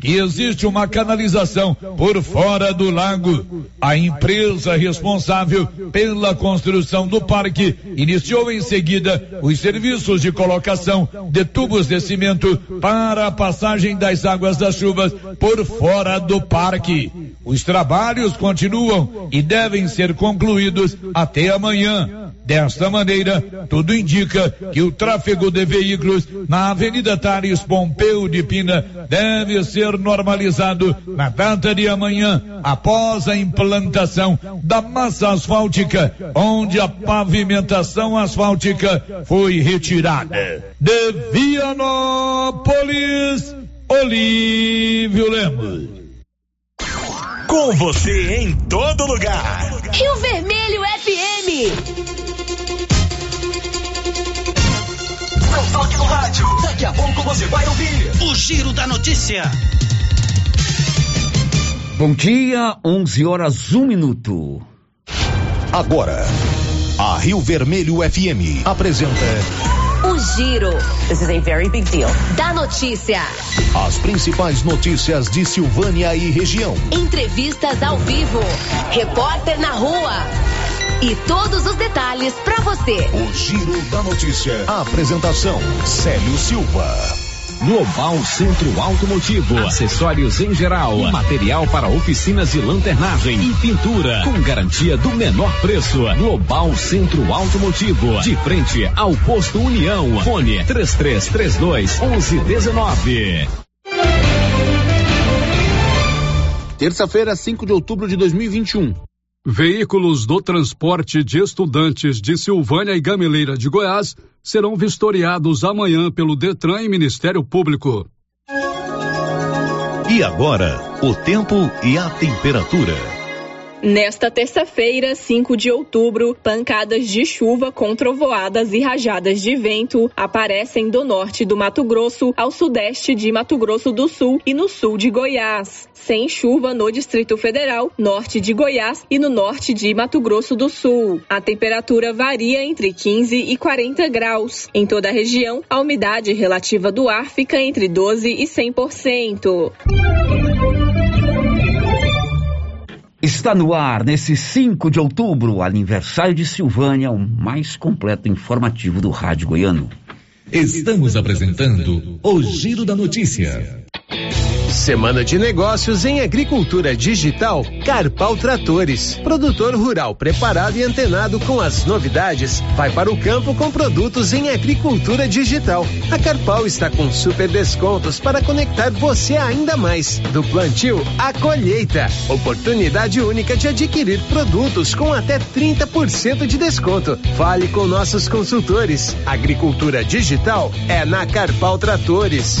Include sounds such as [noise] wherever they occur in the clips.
que existe uma canalização por fora do lago. A empresa responsável pela construção do parque iniciou em seguida os serviços de colocação de tubos de cimento para a passagem das águas das chuvas por fora do parque. Os trabalhos continuam e devem ser concluídos até amanhã. Desta maneira, tudo indica que o tráfego de veículos na Avenida Tales Pompeu de Pina deve ser normalizado na data de amanhã, após a implantação da massa asfáltica, onde a pavimentação asfáltica foi retirada. De Vianópolis, Olívio Lemos. Com você em todo lugar. Rio Vermelho FM. Toque no rádio. Daqui a pouco você vai ouvir o Giro da Notícia. Bom dia, 11 horas, 1 minuto. Agora, a Rio Vermelho FM apresenta. O Giro. This is a very big deal. Da notícia. As principais notícias de Silvânia e região. Entrevistas ao vivo. Repórter na rua. E todos os detalhes para você. O Giro da Notícia. A apresentação: Célio Silva. Global Centro Automotivo, acessórios em geral, material para oficinas de lanternagem e pintura, com garantia do menor preço. Global Centro Automotivo, de frente ao posto União. Fone 3332 1119. Terça-feira, 5 de outubro de 2021. Veículos do transporte de estudantes de Silvânia e Gameleira de Goiás serão vistoriados amanhã pelo Detran e Ministério Público. E agora, o tempo e a temperatura. Nesta terça-feira, 5 de outubro, pancadas de chuva com trovoadas e rajadas de vento aparecem do norte do Mato Grosso ao sudeste de Mato Grosso do Sul e no sul de Goiás. Sem chuva no Distrito Federal, norte de Goiás e no norte de Mato Grosso do Sul. A temperatura varia entre 15 e 40 graus. Em toda a região, a umidade relativa do ar fica entre 12 e 100%. Está no ar, nesse 5 de outubro, aniversário de Silvânia, o mais completo informativo do Rádio Goiano. Estamos apresentando o Giro da Notícia. Semana de Negócios em Agricultura Digital, Carpal Tratores. Produtor rural preparado e antenado com as novidades, vai para o campo com produtos em agricultura digital. A Carpal está com super descontos para conectar você ainda mais. Do plantio à colheita. Oportunidade única de adquirir produtos com até 30% de desconto. Fale com nossos consultores. Agricultura Digital é na Carpal Tratores.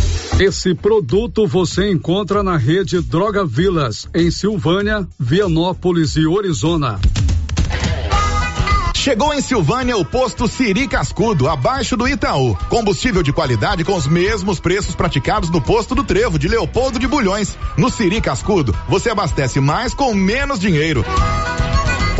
Esse produto você encontra na rede Droga Vilas, em Silvânia, Vianópolis e Orizona. Chegou em Silvânia o posto Siri Cascudo, abaixo do Itaú. Combustível de qualidade com os mesmos preços praticados no posto do Trevo de Leopoldo de Bulhões. No Siri Cascudo, você abastece mais com menos dinheiro.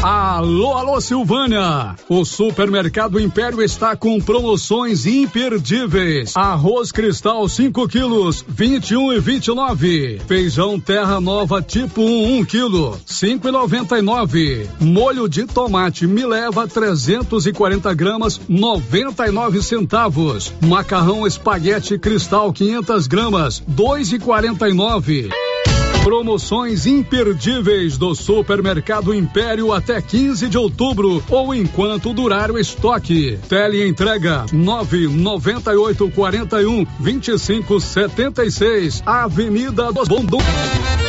Alô, alô Silvânia! O Supermercado Império está com promoções imperdíveis. Arroz Cristal 5 quilos, 21 e 29. Feijão Terra Nova tipo 1, 1 quilo, 5 e 99. Molho de tomate me leva 340 gramas, 99 centavos. Macarrão espaguete Cristal 500 gramas, 2 e 49. Promoções imperdíveis do Supermercado Império até 15 de outubro ou enquanto durar o estoque. Tele entrega 998 41 25 76, Avenida dos Bondões.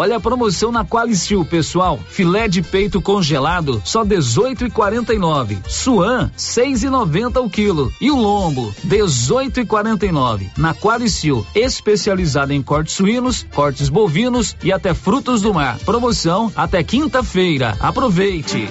Olha a promoção na Qualicil, pessoal. Filé de peito congelado, só 18,49. Suan, 6,90 o quilo. E o lombo, 18,49. Na Qualicil, especializada em cortes suínos, cortes bovinos e até frutos do mar. Promoção até quinta-feira. Aproveite.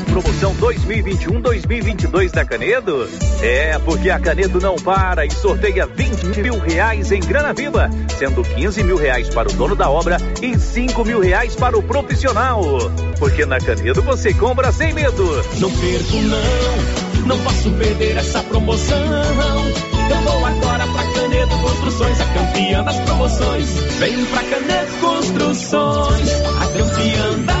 Promoção 2021-2022 da Canedo? É, porque a Canedo não para e sorteia 20 mil reais em grana viva, sendo 15 mil reais para o dono da obra e 5 mil reais para o profissional. Porque na Canedo você compra sem medo. Não perco não, não posso perder essa promoção. Eu vou agora pra Canedo Construções, a campeã das promoções. Vem pra Canedo Construções, a campeã das.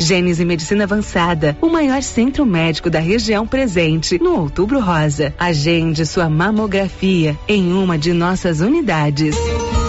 Gênese Medicina Avançada, o maior centro médico da região presente no Outubro Rosa. Agende sua mamografia em uma de nossas unidades.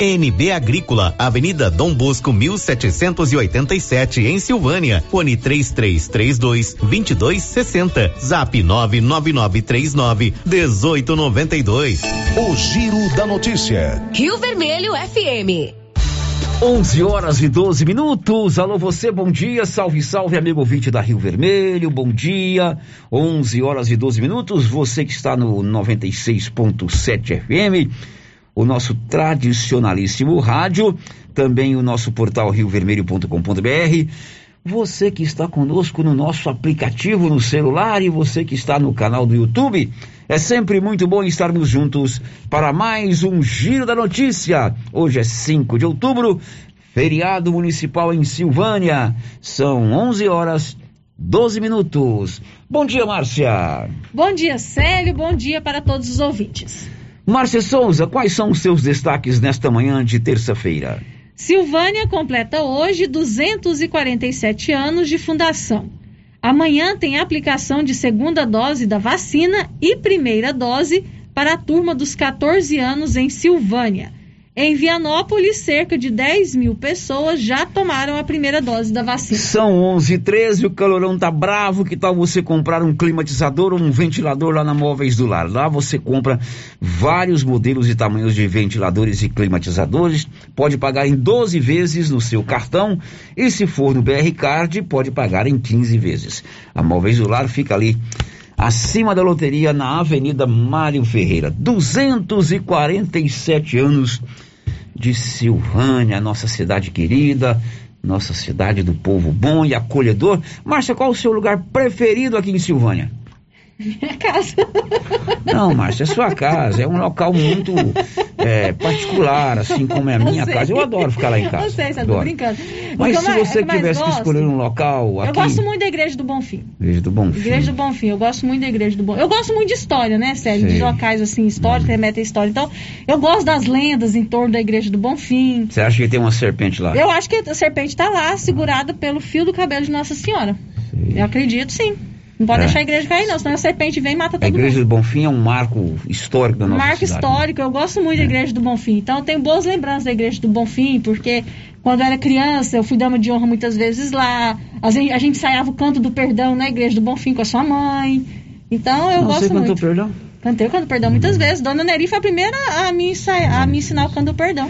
NB Agrícola, Avenida Dom Bosco 1787 em Silvânia. Fone 3332 2260. Zap 99939 1892. O Giro da Notícia. Rio Vermelho FM. 11 horas e 12 minutos. Alô, você, bom dia. Salve, salve, amigo ouvinte da Rio Vermelho. Bom dia. 11 horas e 12 minutos. Você que está no 96.7 FM, o nosso tradicionalíssimo rádio, também o nosso portal riovermelho.com.br. Você que está conosco no nosso aplicativo no celular e você que está no canal do YouTube. É sempre muito bom estarmos juntos para mais um Giro da Notícia. Hoje é 5 de outubro, feriado municipal em Silvânia. São 11 horas 12 minutos. Bom dia, Márcia. Bom dia, Célio. Bom dia para todos os ouvintes. Márcia Souza, quais são os seus destaques nesta manhã de terça-feira? Silvânia completa hoje 247 anos de fundação. Amanhã tem aplicação de segunda dose da vacina e primeira dose para a turma dos 14 anos em Silvânia. Em Vianópolis, cerca de 10 mil pessoas já tomaram a primeira dose da vacina. São 11 h 13 o calorão tá bravo. Que tal você comprar um climatizador ou um ventilador lá na Móveis do Lar? Lá você compra vários modelos e tamanhos de ventiladores e climatizadores. Pode pagar em 12 vezes no seu cartão e se for no BR Card, pode pagar em 15 vezes. A Móveis do Lar fica ali acima da loteria na Avenida Mário Ferreira. 247 anos de Silvânia, nossa cidade querida, nossa cidade do povo bom e acolhedor. Márcia, qual o seu lugar preferido aqui em Silvânia? Minha casa. Não, Márcia, é sua casa. É um local muito é, particular, assim como é a minha casa. Eu adoro ficar lá em casa. Eu sei, você adoro. tá brincando. Mas se você é que tivesse que gosto- escolher um local aqui... Eu gosto muito da Igreja do Bonfim. Igreja do Bom Fim. Igreja do Bonfim, eu gosto muito da Igreja do Bonfim. Eu gosto muito de história, né, Sérgio? De Sei. locais assim, históricos, que remetem à história. Então, eu gosto das lendas em torno da Igreja do Bonfim. Você acha que tem uma serpente lá? Eu acho que a serpente está lá, segurada pelo fio do cabelo de Nossa Senhora. Eu acredito, sim. Não pode É. deixar a igreja cair, não, senão a serpente vem e mata A todo Igreja mundo. do Bonfim é um marco histórico da nossa Marco cidade. histórico, eu gosto muito da Igreja do Bonfim. Então, eu tenho boas lembranças da Igreja do Bonfim, porque quando eu era criança, eu fui dama de honra muitas vezes lá. A gente, a gente ensaiava o canto do perdão na Igreja do Bonfim com a sua mãe. Então, eu Não, gosto você cantou muito. perdão? Cantei o canto do perdão muitas vezes. Dona Neri foi a primeira a me, ensaiar, a me ensinar o canto do perdão.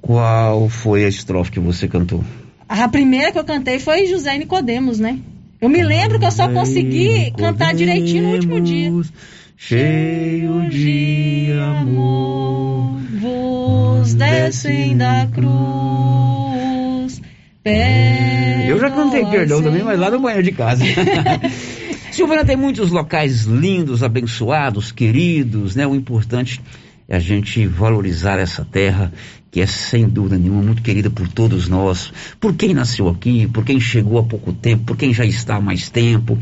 Qual foi a estrofe que você cantou? A primeira que eu cantei foi José Nicodemos, né? Eu me lembro que eu só consegui cantar direitinho no último dia. Cheio de amor, vos descem da cruz. Eu já cantei perdão também, mas lá no banheiro de casa. [laughs] Silvana tem muitos locais lindos, abençoados, queridos, né? O importante é a gente valorizar essa terra que é sem dúvida nenhuma muito querida por todos nós, por quem nasceu aqui, por quem chegou há pouco tempo, por quem já está há mais tempo.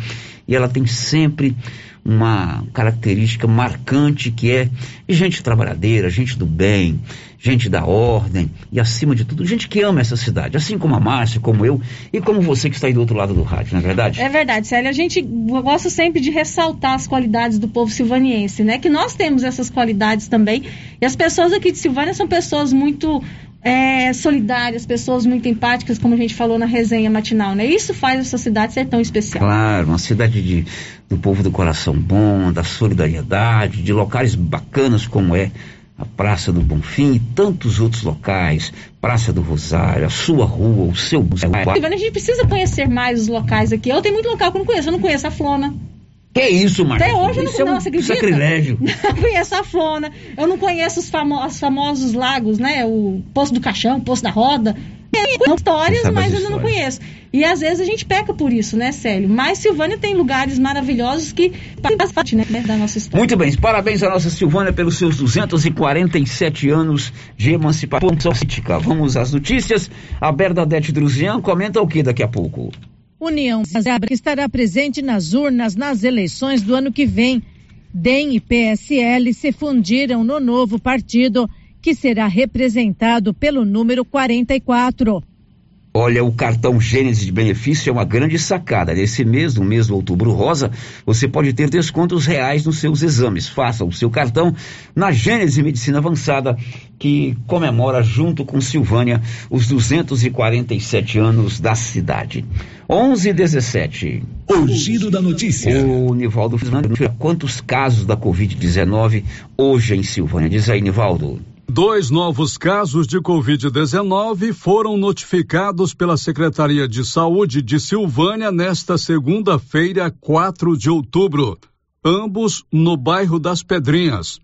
E ela tem sempre uma característica marcante que é gente trabalhadeira, gente do bem, gente da ordem e, acima de tudo, gente que ama essa cidade, assim como a Márcia, como eu e como você que está aí do outro lado do rádio, não é verdade? É verdade, Célia. A gente gosta sempre de ressaltar as qualidades do povo silvaniense, né? Que nós temos essas qualidades também. E as pessoas aqui de Silvânia são pessoas muito é, solidárias, pessoas muito empáticas, como a gente falou na resenha matinal, né? Isso faz essa cidade ser tão especial. Claro, uma cidade de, do povo do coração bom, da solidariedade, de locais bacanas como é a Praça do Bonfim e tantos outros locais, Praça do Rosário, a sua rua, o seu bairro. A gente precisa conhecer mais os locais aqui. Eu tenho muito local que eu não conheço. Eu não conheço a Flona. Que isso, Marcos? Até hoje eu não, isso é um não, acredita? sacrilégio. [laughs] Não conheço a Flona. Eu não conheço os, famo os famosos lagos, né? O Poço do Caixão, o Poço da Roda. São histórias, mas eu não conheço. E às vezes a gente peca por isso, né, Célio? Mas Silvânia tem lugares maravilhosos que fazem parte né, da nossa história. Muito bem, parabéns à nossa Silvânia pelos seus 247 anos de emancipação política. Vamos às notícias. A Bernadette Druzian comenta o que daqui a pouco? União que estará presente nas urnas nas eleições do ano que vem. DEM e PSL se fundiram no novo partido, que será representado pelo número 44. Olha, o cartão Gênesis de benefício é uma grande sacada. Nesse mês, no mês do outubro rosa, você pode ter descontos reais nos seus exames. Faça o seu cartão na Gênesis Medicina Avançada, que comemora junto com Silvânia os 247 anos da cidade. 11 e 17. O giro da notícia. O Nivaldo quantos casos da Covid-19 hoje em Silvânia? Diz aí, Nivaldo. Dois novos casos de Covid-19 foram notificados pela Secretaria de Saúde de Silvânia nesta segunda-feira, 4 de outubro, ambos no bairro das Pedrinhas.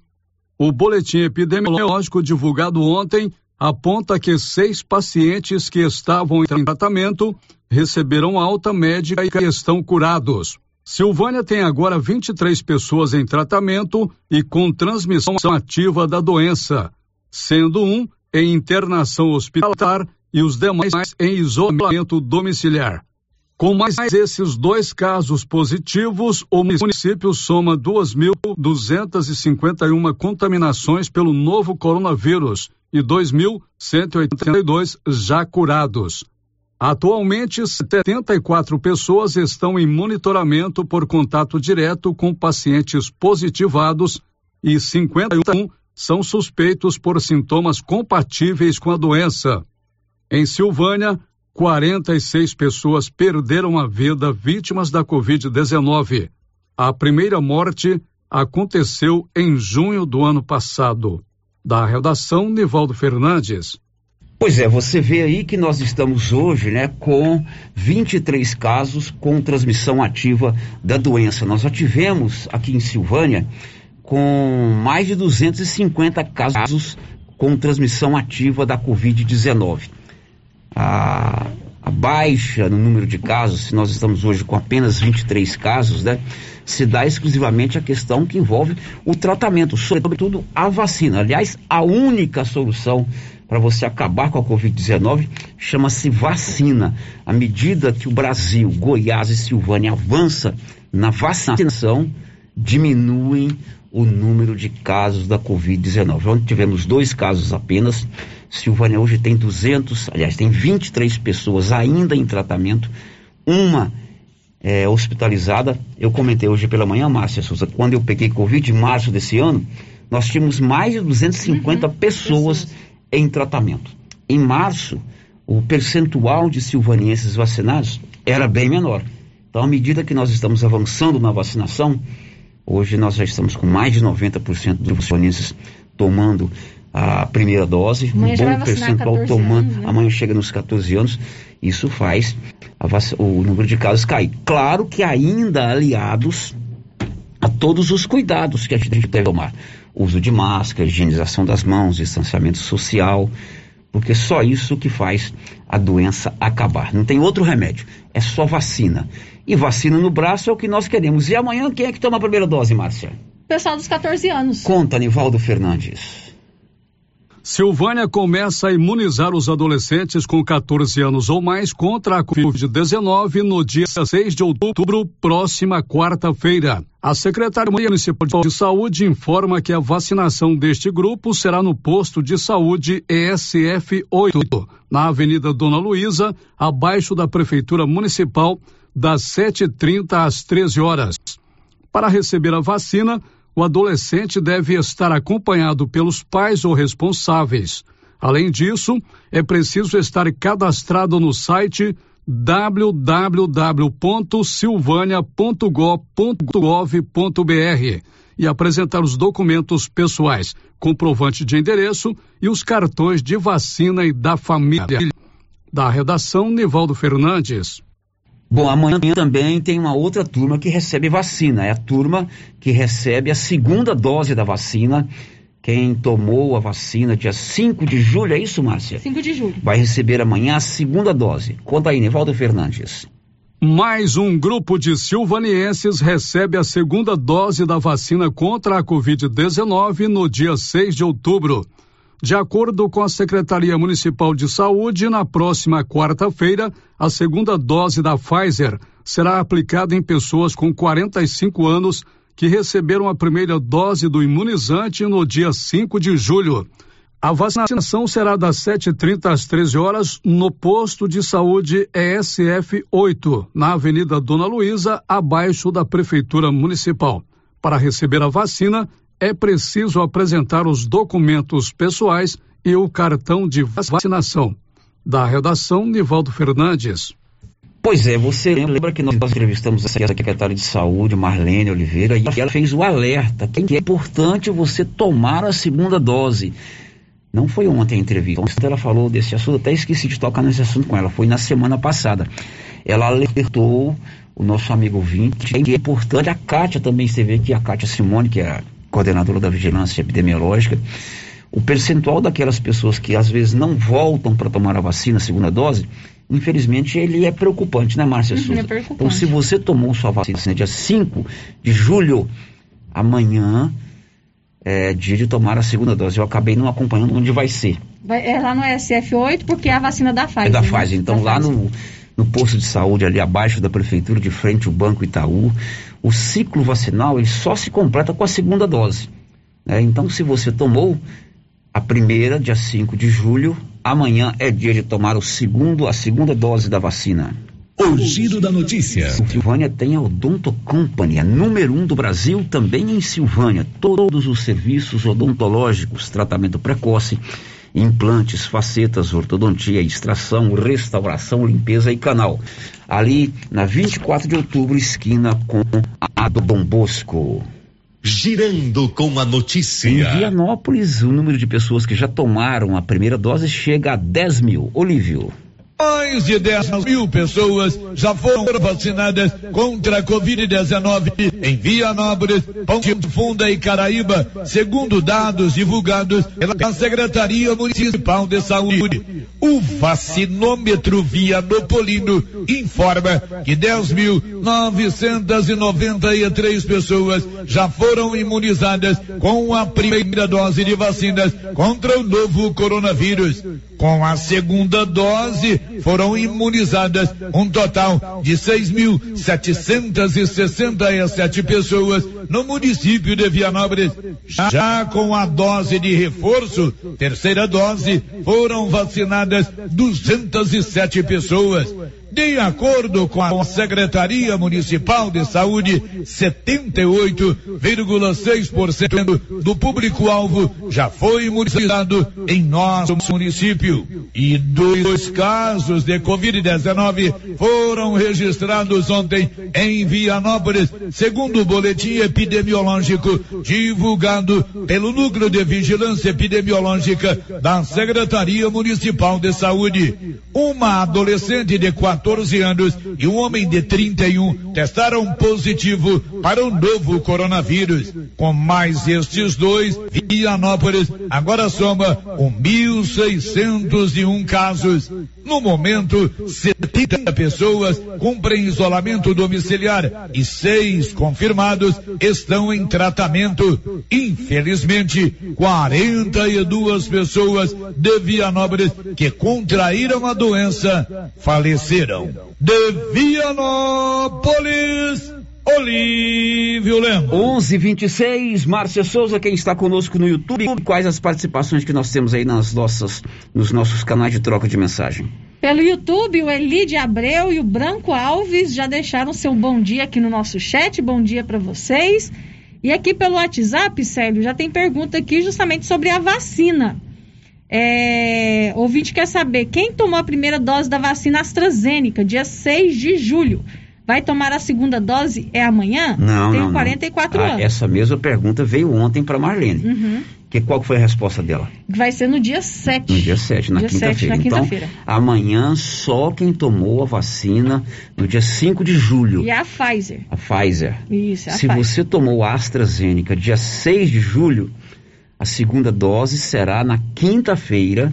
O boletim epidemiológico divulgado ontem aponta que seis pacientes que estavam em tratamento receberam alta médica e estão curados. Silvânia tem agora 23 pessoas em tratamento e com transmissão ativa da doença sendo um em internação hospitalar e os demais em isolamento domiciliar. Com mais esses dois casos positivos, o município soma 2.251 contaminações pelo novo coronavírus e 2.182 já curados. Atualmente, 74 pessoas estão em monitoramento por contato direto com pacientes positivados e 51 são suspeitos por sintomas compatíveis com a doença. Em Silvânia, 46 pessoas perderam a vida vítimas da Covid-19. A primeira morte aconteceu em junho do ano passado. Da redação, Nivaldo Fernandes. Pois é, você vê aí que nós estamos hoje, né, com 23 casos com transmissão ativa da doença. Nós já tivemos aqui em Silvânia com mais de 250 casos com transmissão ativa da Covid-19. A, a, baixa no número de casos, se nós estamos hoje com apenas 23 casos, né, se dá exclusivamente a questão que envolve o tratamento, sobretudo a vacina. Aliás, a única solução para você acabar com a Covid-19 chama-se vacina. À medida que o Brasil, Goiás e Silvânia avança na vacinação, diminuem o número de casos da Covid-19. Ontem tivemos dois casos apenas. Silvânia hoje tem 200, aliás, tem 23 pessoas ainda em tratamento, uma é, hospitalizada. Eu comentei hoje pela manhã, Márcia Souza, quando eu peguei Covid em março desse ano, nós tínhamos mais de 250 uhum, pessoas, pessoas em tratamento. Em março, o percentual de silvanienses vacinados era bem menor. Então, à medida que nós estamos avançando na vacinação, Hoje nós já estamos com mais de 90% dos funcionistas tomando a primeira dose, um bom percentual tomando, anos, né? amanhã chega nos 14 anos, isso faz o número de casos cair. Claro que ainda aliados a todos os cuidados que a gente deve tomar. Uso de máscara, higienização das mãos, distanciamento social, porque só isso que faz a doença acabar. Não tem outro remédio, é só vacina. E vacina no braço é o que nós queremos. E amanhã quem é que toma a primeira dose, Márcia? Pessoal dos 14 anos. Conta, Nivaldo Fernandes. Silvânia começa a imunizar os adolescentes com 14 anos ou mais contra a Covid-19 no dia 6 de outubro, próxima quarta-feira. A Secretaria Municipal de Saúde informa que a vacinação deste grupo será no posto de saúde ESF 8, na Avenida Dona Luísa, abaixo da Prefeitura Municipal, das 7h30 às 13 horas. Para receber a vacina, o adolescente deve estar acompanhado pelos pais ou responsáveis. Além disso, é preciso estar cadastrado no site www.silvania.gov.br e apresentar os documentos pessoais, comprovante de endereço e os cartões de vacina e da família. Da redação, Nivaldo Fernandes. Bom, amanhã também tem uma outra turma que recebe vacina. É a turma que recebe a segunda dose da vacina. Quem tomou a vacina dia 5 de julho, é isso, Márcia? 5 de julho. Vai receber amanhã a segunda dose. Conta aí, Nevaldo Fernandes. Mais um grupo de silvanienses recebe a segunda dose da vacina contra a Covid-19 no dia 6 de outubro. De acordo com a Secretaria Municipal de Saúde, na próxima quarta-feira, a segunda dose da Pfizer será aplicada em pessoas com 45 anos que receberam a primeira dose do imunizante no dia 5 de julho. A vacinação será das 7h30 às 13 horas no posto de saúde ESF 8, na Avenida Dona Luísa, abaixo da Prefeitura Municipal. Para receber a vacina, é preciso apresentar os documentos pessoais e o cartão de vacinação. Da redação, Nivaldo Fernandes. Pois é, você lembra que nós entrevistamos a secretária de saúde, Marlene Oliveira, e ela fez o alerta que é importante você tomar a segunda dose. Não foi ontem a entrevista, ela falou desse assunto, até esqueci de tocar nesse assunto com ela, foi na semana passada. Ela alertou o nosso amigo ouvinte que é importante, a Kátia também esteve aqui, a Kátia Simone, que é coordenadora da vigilância epidemiológica, o percentual daquelas pessoas que às vezes não voltam para tomar a vacina, a segunda dose, infelizmente ele é preocupante, né, Márcia uhum, Souza? É então, se você tomou sua vacina dia 5 de julho, amanhã é dia de tomar a segunda dose. Eu acabei não acompanhando onde vai ser. Vai, é lá no SF8, porque é a vacina da Pfizer. É da né? Pfizer. Então, da lá Pfizer. No, no posto de saúde, ali abaixo da prefeitura, de frente ao Banco Itaú, o ciclo vacinal ele só se completa com a segunda dose. Né? Então, se você tomou a primeira, dia 5 de julho, amanhã é dia de tomar o segundo, a segunda dose da vacina. O giro da notícia. Silvânia tem a Odonto Company, a número um do Brasil, também em Silvânia. Todos os serviços odontológicos, tratamento precoce, implantes, facetas, ortodontia, extração, restauração, limpeza e canal. Ali na 24 de outubro, esquina com a do Dom Bosco. Girando com a notícia. Em Vianópolis, o número de pessoas que já tomaram a primeira dose chega a 10 mil. Olívio. Mais de 10 mil pessoas já foram vacinadas contra a Covid-19 em Vianópolis, Ponte Funda e Caraíba, segundo dados divulgados pela Secretaria Municipal de Saúde. O vacinômetro Vianopolino informa que 10.993 pessoas já foram imunizadas com a primeira dose de vacinas contra o novo coronavírus. Com a segunda dose, foram imunizadas um total de 6.767 pessoas no município de Vianópolis. Já com a dose de reforço, terceira dose, foram vacinadas 207 pessoas. De acordo com a Secretaria Municipal de Saúde, 78,6% do público-alvo já foi imunizado em nosso município. E dois casos de Covid-19 foram registrados ontem em Vianópolis, segundo o boletim epidemiológico divulgado pelo Núcleo de Vigilância Epidemiológica da Secretaria Municipal de Saúde. Uma adolescente de 4 14 anos e um homem de 31 testaram positivo para o novo coronavírus. Com mais estes dois, Vianópolis agora soma 1.601 casos. No momento, 70 pessoas cumprem isolamento domiciliar e seis confirmados estão em tratamento. Infelizmente, 42 pessoas de Vianópolis que contraíram a doença faleceram. De Vianópolis, Olívio Lemos. 11:26 Márcia Souza, quem está conosco no YouTube, quais as participações que nós temos aí nas nossas, nos nossos canais de troca de mensagem? Pelo YouTube, o Elide Abreu e o Branco Alves já deixaram seu bom dia aqui no nosso chat. Bom dia para vocês. E aqui pelo WhatsApp, Célio, já tem pergunta aqui justamente sobre a vacina. É, ouvinte quer saber quem tomou a primeira dose da vacina AstraZeneca, dia 6 de julho. Vai tomar a segunda dose? É amanhã? Não, Tenho não, 44 não. Ah, anos. Essa mesma pergunta veio ontem para Marlene. Uhum. Que, qual foi a resposta dela? Vai ser no dia 7. No dia 7, na Dia 7, quinta-feira. então, quinta-feira. amanhã só quem tomou a vacina no dia 5 de julho. E a Pfizer. A Pfizer. Isso, a Se Pfizer. você tomou a AstraZeneca dia 6 de julho, a segunda dose será na quinta-feira,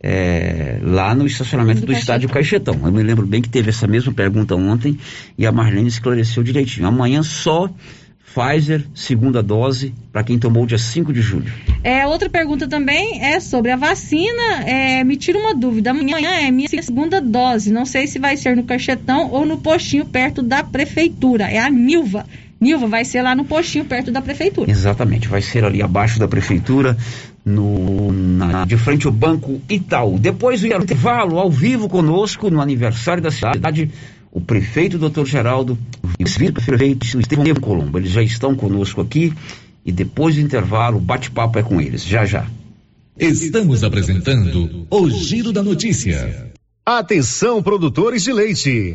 é, lá no estacionamento do, estádio Caixetão. Eu me lembro bem que teve essa mesma pergunta ontem e a Marlene esclareceu direitinho. Amanhã só Pfizer, segunda dose, para quem tomou dia 5 de julho. É, outra pergunta também é sobre a vacina. É, me tira uma dúvida. Amanhã é minha segunda dose. Não sei se vai ser no Cachetão ou no postinho perto da prefeitura. É a Nilva. Nilva vai ser lá no postinho perto da prefeitura. Exatamente, vai ser ali abaixo da prefeitura, no, na- de frente ao Banco Itaú. Depois do intervalo, ao vivo conosco, no aniversário da cidade, o prefeito Dr. Geraldo e o vice-prefeito Estevão Colombo. Eles já estão conosco aqui e depois do intervalo, o bate-papo é com eles, já já. Estamos apresentando o Giro da Notícia. Atenção, produtores de leite.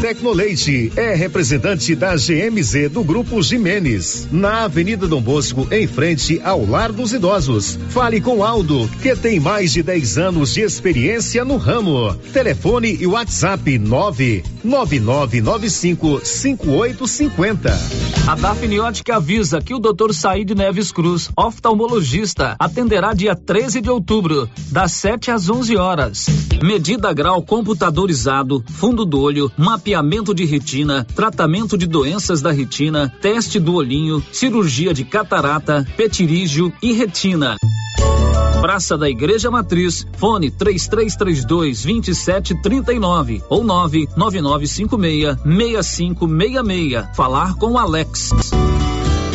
Tecnoleite é representante da GMZ do Grupo Jimenez, na Avenida Dom Bosco, em frente ao Lar dos Idosos. Fale com Aldo, que tem mais de 10 anos de experiência no ramo. Telefone e WhatsApp 999955850. A Dafniótica avisa que o Dr. Saíde Neves Cruz, oftalmologista, atenderá dia 13 de outubro, das 7 às 11 horas. Medida grau computadorizado, fundo do olho, mapeamento de retina, tratamento de doenças da retina, teste do olhinho, cirurgia de catarata, petirígio e retina. Praça da Igreja Matriz, fone 3332 2739 ou 99956 6566. Falar com Alex.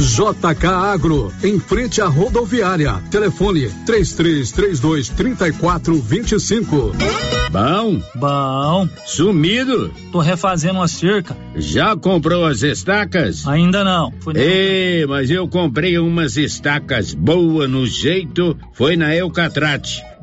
JK Agro, em frente à rodoviária. Telefone 3332 3425. Bom? Bom. Sumido? Tô refazendo uma cerca. Já comprou as estacas? Ainda não. Ei, mas eu comprei umas estacas boas no jeito, foi na Eucatrate.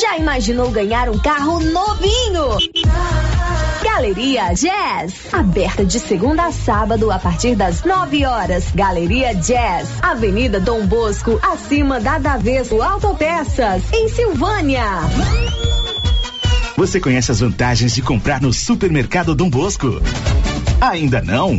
Já imaginou ganhar um carro novinho? Galeria Jazz, aberta de segunda a sábado a partir das 9 horas. Galeria Jazz, Avenida Dom Bosco, acima da Daveso Autopeças, em Silvânia. Você conhece as vantagens de comprar no Supermercado Dom Bosco? Ainda não?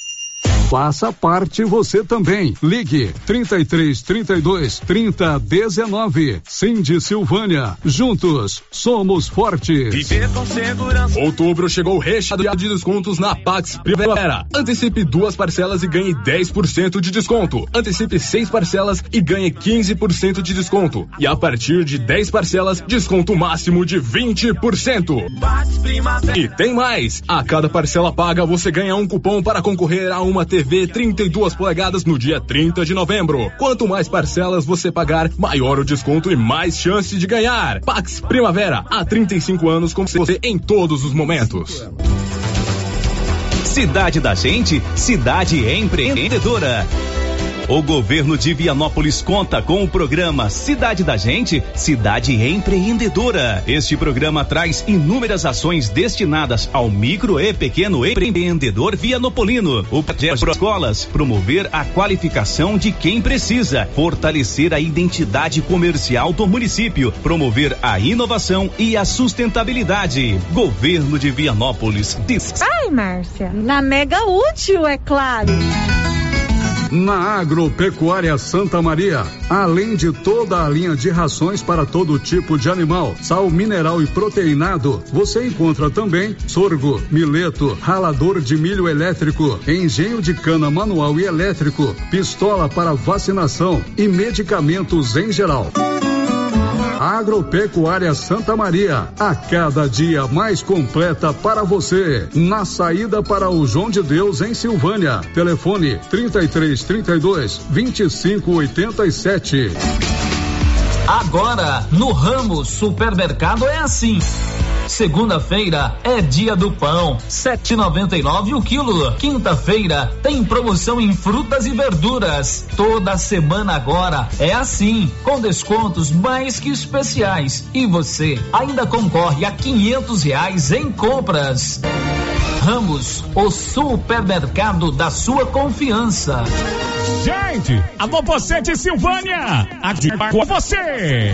Faça parte você também. Ligue 33 32 30 19. Cindy Silvânia. Juntos somos fortes. Viver com segurança. Outubro chegou recheado de descontos na Pax Primavera. Antecipe duas parcelas e ganhe 10% de desconto. Antecipe seis parcelas e ganhe 15% de desconto. E a partir de 10 parcelas, desconto máximo de 20%. E tem mais! A cada parcela paga, você ganha um cupom para concorrer a uma TV TV 32 polegadas no dia 30 de novembro. Quanto mais parcelas você pagar, maior o desconto e mais chance de ganhar. Pax Primavera, há 35 anos com você em todos os momentos. Cidade da Gente, cidade empreendedora. O governo de Vianópolis conta com o programa Cidade da Gente, Cidade Empreendedora. Este programa traz inúmeras ações destinadas ao micro e pequeno empreendedor vianopolino. O projeto escolas promover a qualificação de quem precisa, fortalecer a identidade comercial do município, promover a inovação e a sustentabilidade. Governo de Vianópolis. Diz... Ai, Márcia, na Mega Útil, é claro. Na Agropecuária Santa Maria, além de toda a linha de rações para todo tipo de animal, sal mineral e proteinado, você encontra também sorgo, mileto, ralador de milho elétrico, engenho de cana manual e elétrico, pistola para vacinação e medicamentos em geral. Agropecuária Santa Maria, a cada dia mais completa para você. Na saída para o João de Deus em Silvânia. Telefone 33 32 25 87. Agora, no Ramos Supermercado é assim. Segunda-feira é dia do pão, 7,99 o quilo. Quinta-feira tem promoção em frutas e verduras. Toda semana agora é assim, com descontos mais que especiais. E você ainda concorre a quinhentos reais em compras. Ramos, o supermercado da sua confiança. Gente, alô você de Silvânia, aqui com você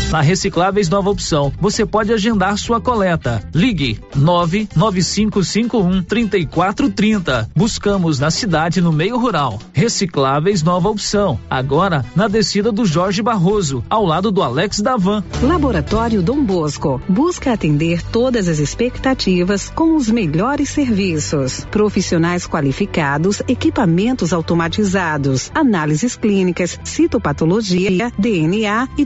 Na Recicláveis Nova Opção, você pode agendar sua coleta. Ligue 99551 3430. Buscamos na cidade no meio rural. Recicláveis Nova Opção. Agora na descida do Jorge Barroso, ao lado do Alex Davan. Laboratório Dom Bosco busca atender todas as expectativas com os melhores serviços. Profissionais qualificados, equipamentos automatizados, análises clínicas, citopatologia, DNA e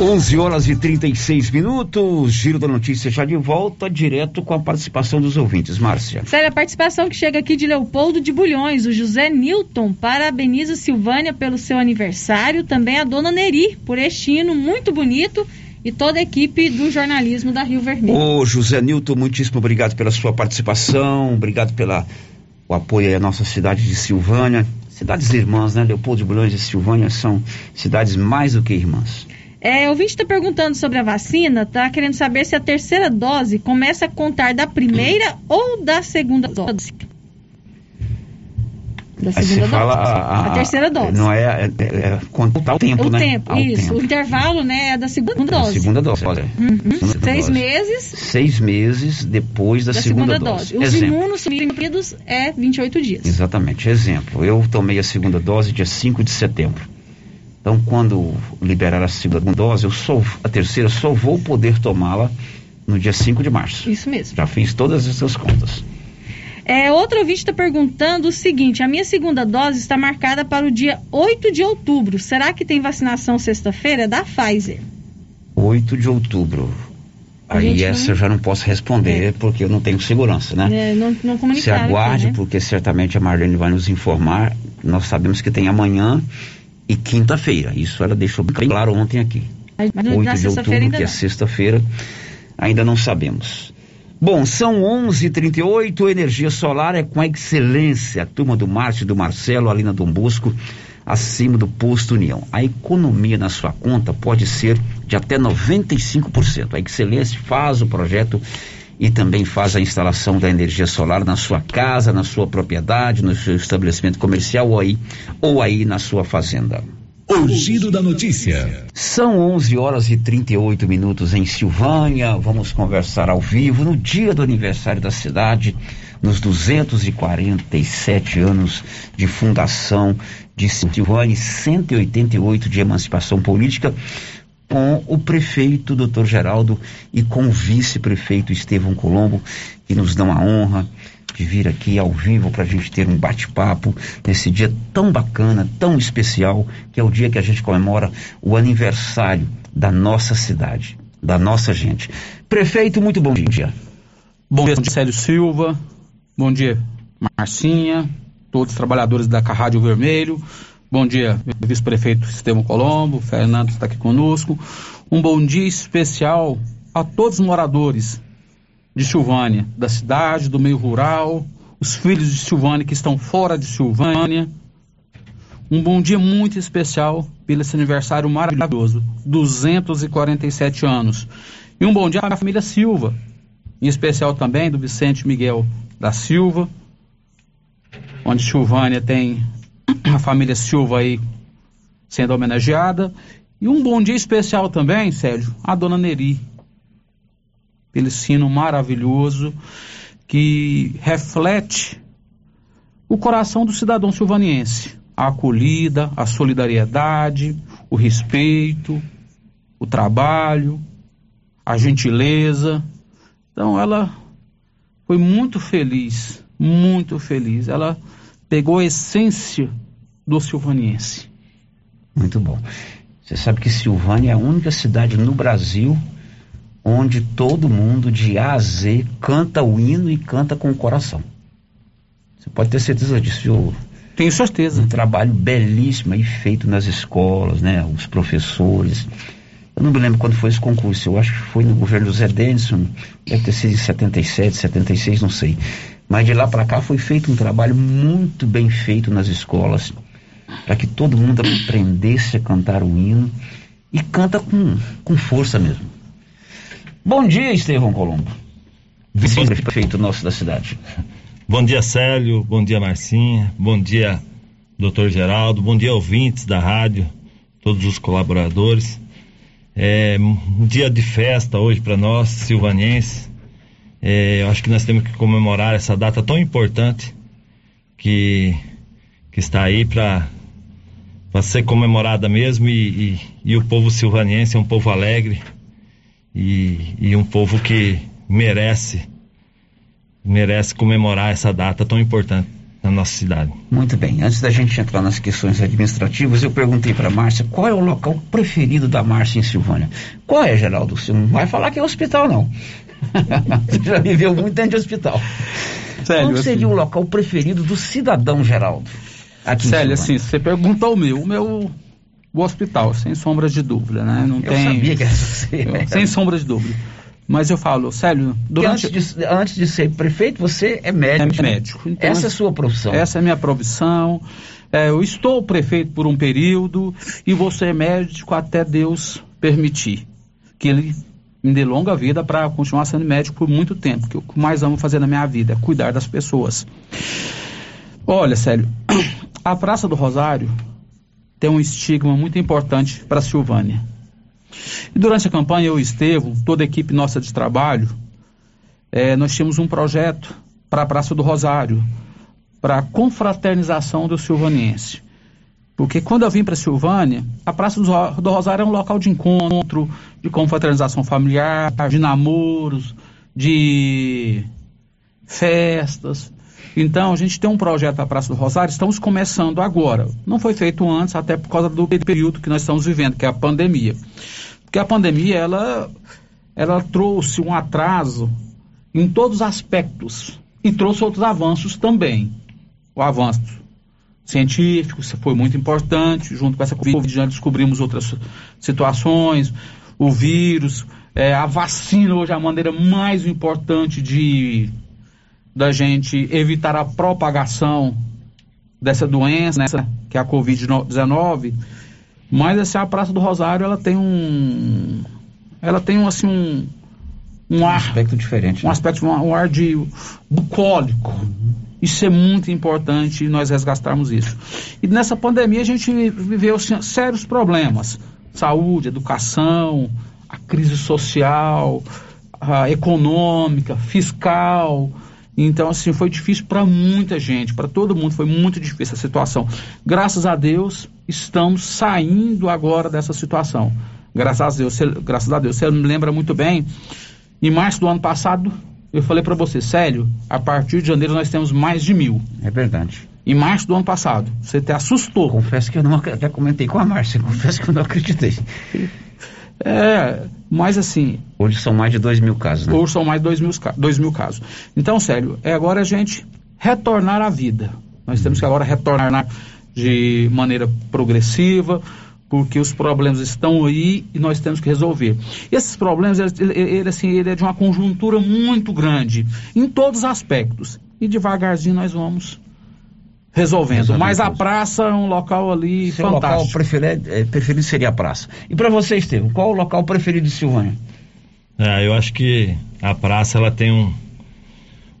11 horas e 36 minutos. Giro da notícia já de volta, direto com a participação dos ouvintes. Márcia. Sério, a participação que chega aqui de Leopoldo de Bulhões. O José Newton parabeniza Silvânia pelo seu aniversário. Também a dona Neri por este hino muito bonito e toda a equipe do jornalismo da Rio Vermelho. Ô, José Nilton, muitíssimo obrigado pela sua participação, obrigado pelo apoio à nossa cidade de Silvânia. Cidades irmãs, né? Leopoldo de Bulhões e Silvânia são cidades mais do que irmãs. É, o ouvinte está perguntando sobre a vacina, tá querendo saber se a terceira dose começa a contar da primeira ou da segunda dose. Da segunda você fala dose. a, a- terceira dose. Não é, é, é contar o tempo, o né? tempo, Ao isso. tempo. O intervalo, né, é da segunda A dose. segunda dose. Uhum. Segunda Seis dose. meses Seis meses depois da, da segunda, segunda dose. dose. Os imunossuprimidos é 28 dias. Exatamente. Exemplo, eu tomei a segunda dose dia 5 de setembro. Então, quando liberar a segunda dose, eu só, a terceira só vou poder tomá-la no dia 5 de março. Isso mesmo. Já fiz todas essas contas. É, outro ouvinte está perguntando o seguinte: a minha segunda dose está marcada para o dia 8 de outubro. Será que tem vacinação sexta-feira? É da Pfizer. 8 de outubro. A Aí essa não- eu já não posso responder porque eu não tenho segurança, né? É, não, não Se aguarde, aqui, né? porque certamente a Marlene vai nos informar. Nós sabemos que tem amanhã e quinta-feira. Isso ela deixou bem claro ontem aqui. Mas na 8 de outubro, que é sexta-feira, ainda não sabemos. Bom, são 11h38, energia solar é com excelência. A turma do Márcio e do Marcelo, ali na Dom Bosco, acima do posto União. A economia na sua conta pode ser de até 95%. A excelência faz o projeto e também faz a instalação da energia solar na sua casa, na sua propriedade, no seu estabelecimento comercial ou aí, ou aí na sua fazenda. O giro da notícia. São 11 horas e 38 minutos em Silvânia. Vamos conversar ao vivo no dia do aniversário da cidade, nos 247 anos de fundação de Silvânia, e 188 de emancipação política, com o prefeito Dr. Geraldo e com o vice-prefeito Estevão Colombo, que nos dão a honra de vir aqui ao vivo para a gente ter um bate-papo nesse dia tão bacana, tão especial, que é o dia que a gente comemora o aniversário da nossa cidade, da nossa gente. Prefeito, muito bom dia. Bom dia, Célio Silva. Bom dia, Marcinha, todos os trabalhadores da Rádio Vermelho. Bom dia, vice-prefeito Estevão Colombo, Fernando está aqui conosco. Um bom dia especial a todos os moradores de Silvânia, da cidade, do meio rural, os filhos de Silvânia que estão fora de Silvânia. Um bom dia muito especial pelo esse aniversário maravilhoso, 247 anos. E um bom dia à família Silva, em especial também do Vicente Miguel da Silva, onde Silvânia tem a família Silva aí sendo homenageada. E um bom dia especial também, Sérgio, à dona Neri, pelo sino maravilhoso que reflete o coração do cidadão silvaniense. A acolhida, a solidariedade, o respeito, o trabalho, a gentileza. Então ela foi muito feliz, muito feliz. Ela pegou a essência do silvaniense. Muito bom. Você sabe que Silvânia é a única cidade no Brasil onde todo mundo, de A a Z, canta o hino e canta com o coração. Você pode ter certeza disso, viu? Tenho certeza. Um trabalho belíssimo aí feito nas escolas, né? Os professores. Eu não me lembro quando foi esse concurso, eu acho que foi no governo do Zé Denison, deve ter sido em 77, 76, não sei. Mas de lá para cá foi feito um trabalho muito bem feito nas escolas, para que todo mundo aprendesse a cantar o hino e canta com, com força mesmo. Bom dia, Estevão Colombo. Vice-prefeito nosso da cidade. Bom dia, Célio. Bom dia, Marcinha. Bom dia, doutor Geraldo. Bom dia, ouvintes da rádio, todos os colaboradores. É um dia de festa hoje para nós, silvanenses. É, eu acho que nós temos que comemorar essa data tão importante que, que está aí para ser comemorada mesmo e, e, e, o povo silvanense é um povo alegre e, e um povo que merece merece comemorar essa data tão importante na nossa cidade. Muito bem. Antes da gente entrar nas questões administrativas, eu perguntei para Márcia qual é o local preferido da Márcia em Silvânia. Qual é, Geraldo? Você não vai falar que é hospital, não. [laughs] Você já viveu muito dentro de hospital. Sério, qual seria assim, o local preferido do cidadão, Geraldo? Aqui Célio, assim, você perguntou o meu, o meu o hospital, sem sombras de dúvida, né? Não eu tem. sabia que era você. Sem sombras de dúvida. Mas eu falo, Célio, durante... Antes de, antes de, ser prefeito, você é médico. É médico. Então, essa é a sua profissão. Essa é a minha profissão. É, eu estou prefeito por um período e vou ser médico até Deus permitir. Que Ele me dê longa vida para continuar sendo médico por muito tempo. Que o que mais amo fazer na minha vida é cuidar das pessoas. Olha, Célio, [clears throat] a Praça do Rosário tem um estigma muito importante para Silvânia. E durante a campanha, eu e Estevam, toda a equipe nossa de trabalho, é, nós tínhamos um projeto para a Praça do Rosário, para a confraternização do silvaniense. Porque quando eu vim para Silvânia, a Praça do Rosário é um local de encontro, de confraternização familiar, de namoros, de festas. Então, a gente tem um projeto da Praça do Rosário, estamos começando agora. Não foi feito antes, até por causa do período que nós estamos vivendo, que é a pandemia. Porque a pandemia, ela, ela trouxe um atraso em todos os aspectos e trouxe outros avanços também. O avanço científico foi muito importante, junto com essa Covid já descobrimos outras situações, o vírus, é, a vacina hoje é a maneira mais importante de da gente evitar a propagação dessa doença, né, que é a Covid-19, mas assim, a Praça do Rosário, ela tem um. Ela tem um, assim, um. Um, ar, aspecto diferente. Um né? aspecto, um, um, ar de bucólico. Uhum. Isso é muito importante nós resgatarmos isso. E nessa pandemia a gente viveu assim, sérios problemas. Saúde, educação, a crise social, a econômica, fiscal. Então, assim, foi difícil para muita gente, para todo mundo, foi muito difícil a situação. Graças a Deus, estamos saindo agora dessa situação. Graças a Deus, você, graças a Deus. Você me lembra muito bem, em março do ano passado, eu falei para você, Célio, a partir de janeiro nós temos mais de mil. É verdade. Em março do ano passado. Você até assustou. Confesso que eu não até comentei com a Márcia, [laughs] confesso que eu não acreditei. É, mas assim. Hoje são mais de dois mil casos, né? Hoje são mais de dois mil, dois mil casos. Então, sério, é agora a gente retornar à vida. Nós temos que agora retornar de maneira progressiva, porque os problemas estão aí e nós temos que resolver. Esses problemas, ele, ele, assim, ele é de uma conjuntura muito grande, em todos os aspectos. E devagarzinho nós vamos resolvendo. Mas a praça é um local ali Seu fantástico. O local preferido, é, preferido seria a praça. E para você, Estevam, qual o local preferido de Silvânia? É, eu acho que a praça ela tem um,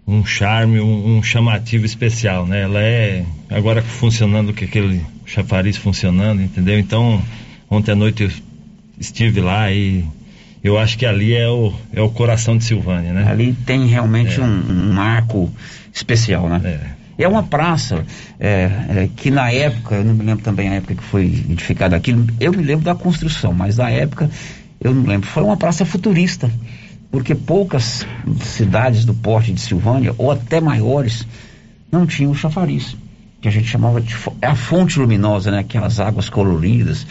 um charme, um, um, chamativo especial, né? Ela é agora funcionando com aquele chafariz funcionando, entendeu? Então, ontem à noite eu estive lá e eu acho que ali é o, é o coração de Silvânia, né? Ali tem realmente é. um, um marco especial, né? É. É uma praça é, é, que na época, eu não me lembro também a época que foi edificada aquilo, eu me lembro da construção, mas na época eu não lembro. Foi uma praça futurista, porque poucas cidades do porte de Silvânia, ou até maiores, não tinham chafariz, que a gente chamava de é a fonte luminosa, né? Aquelas águas coloridas.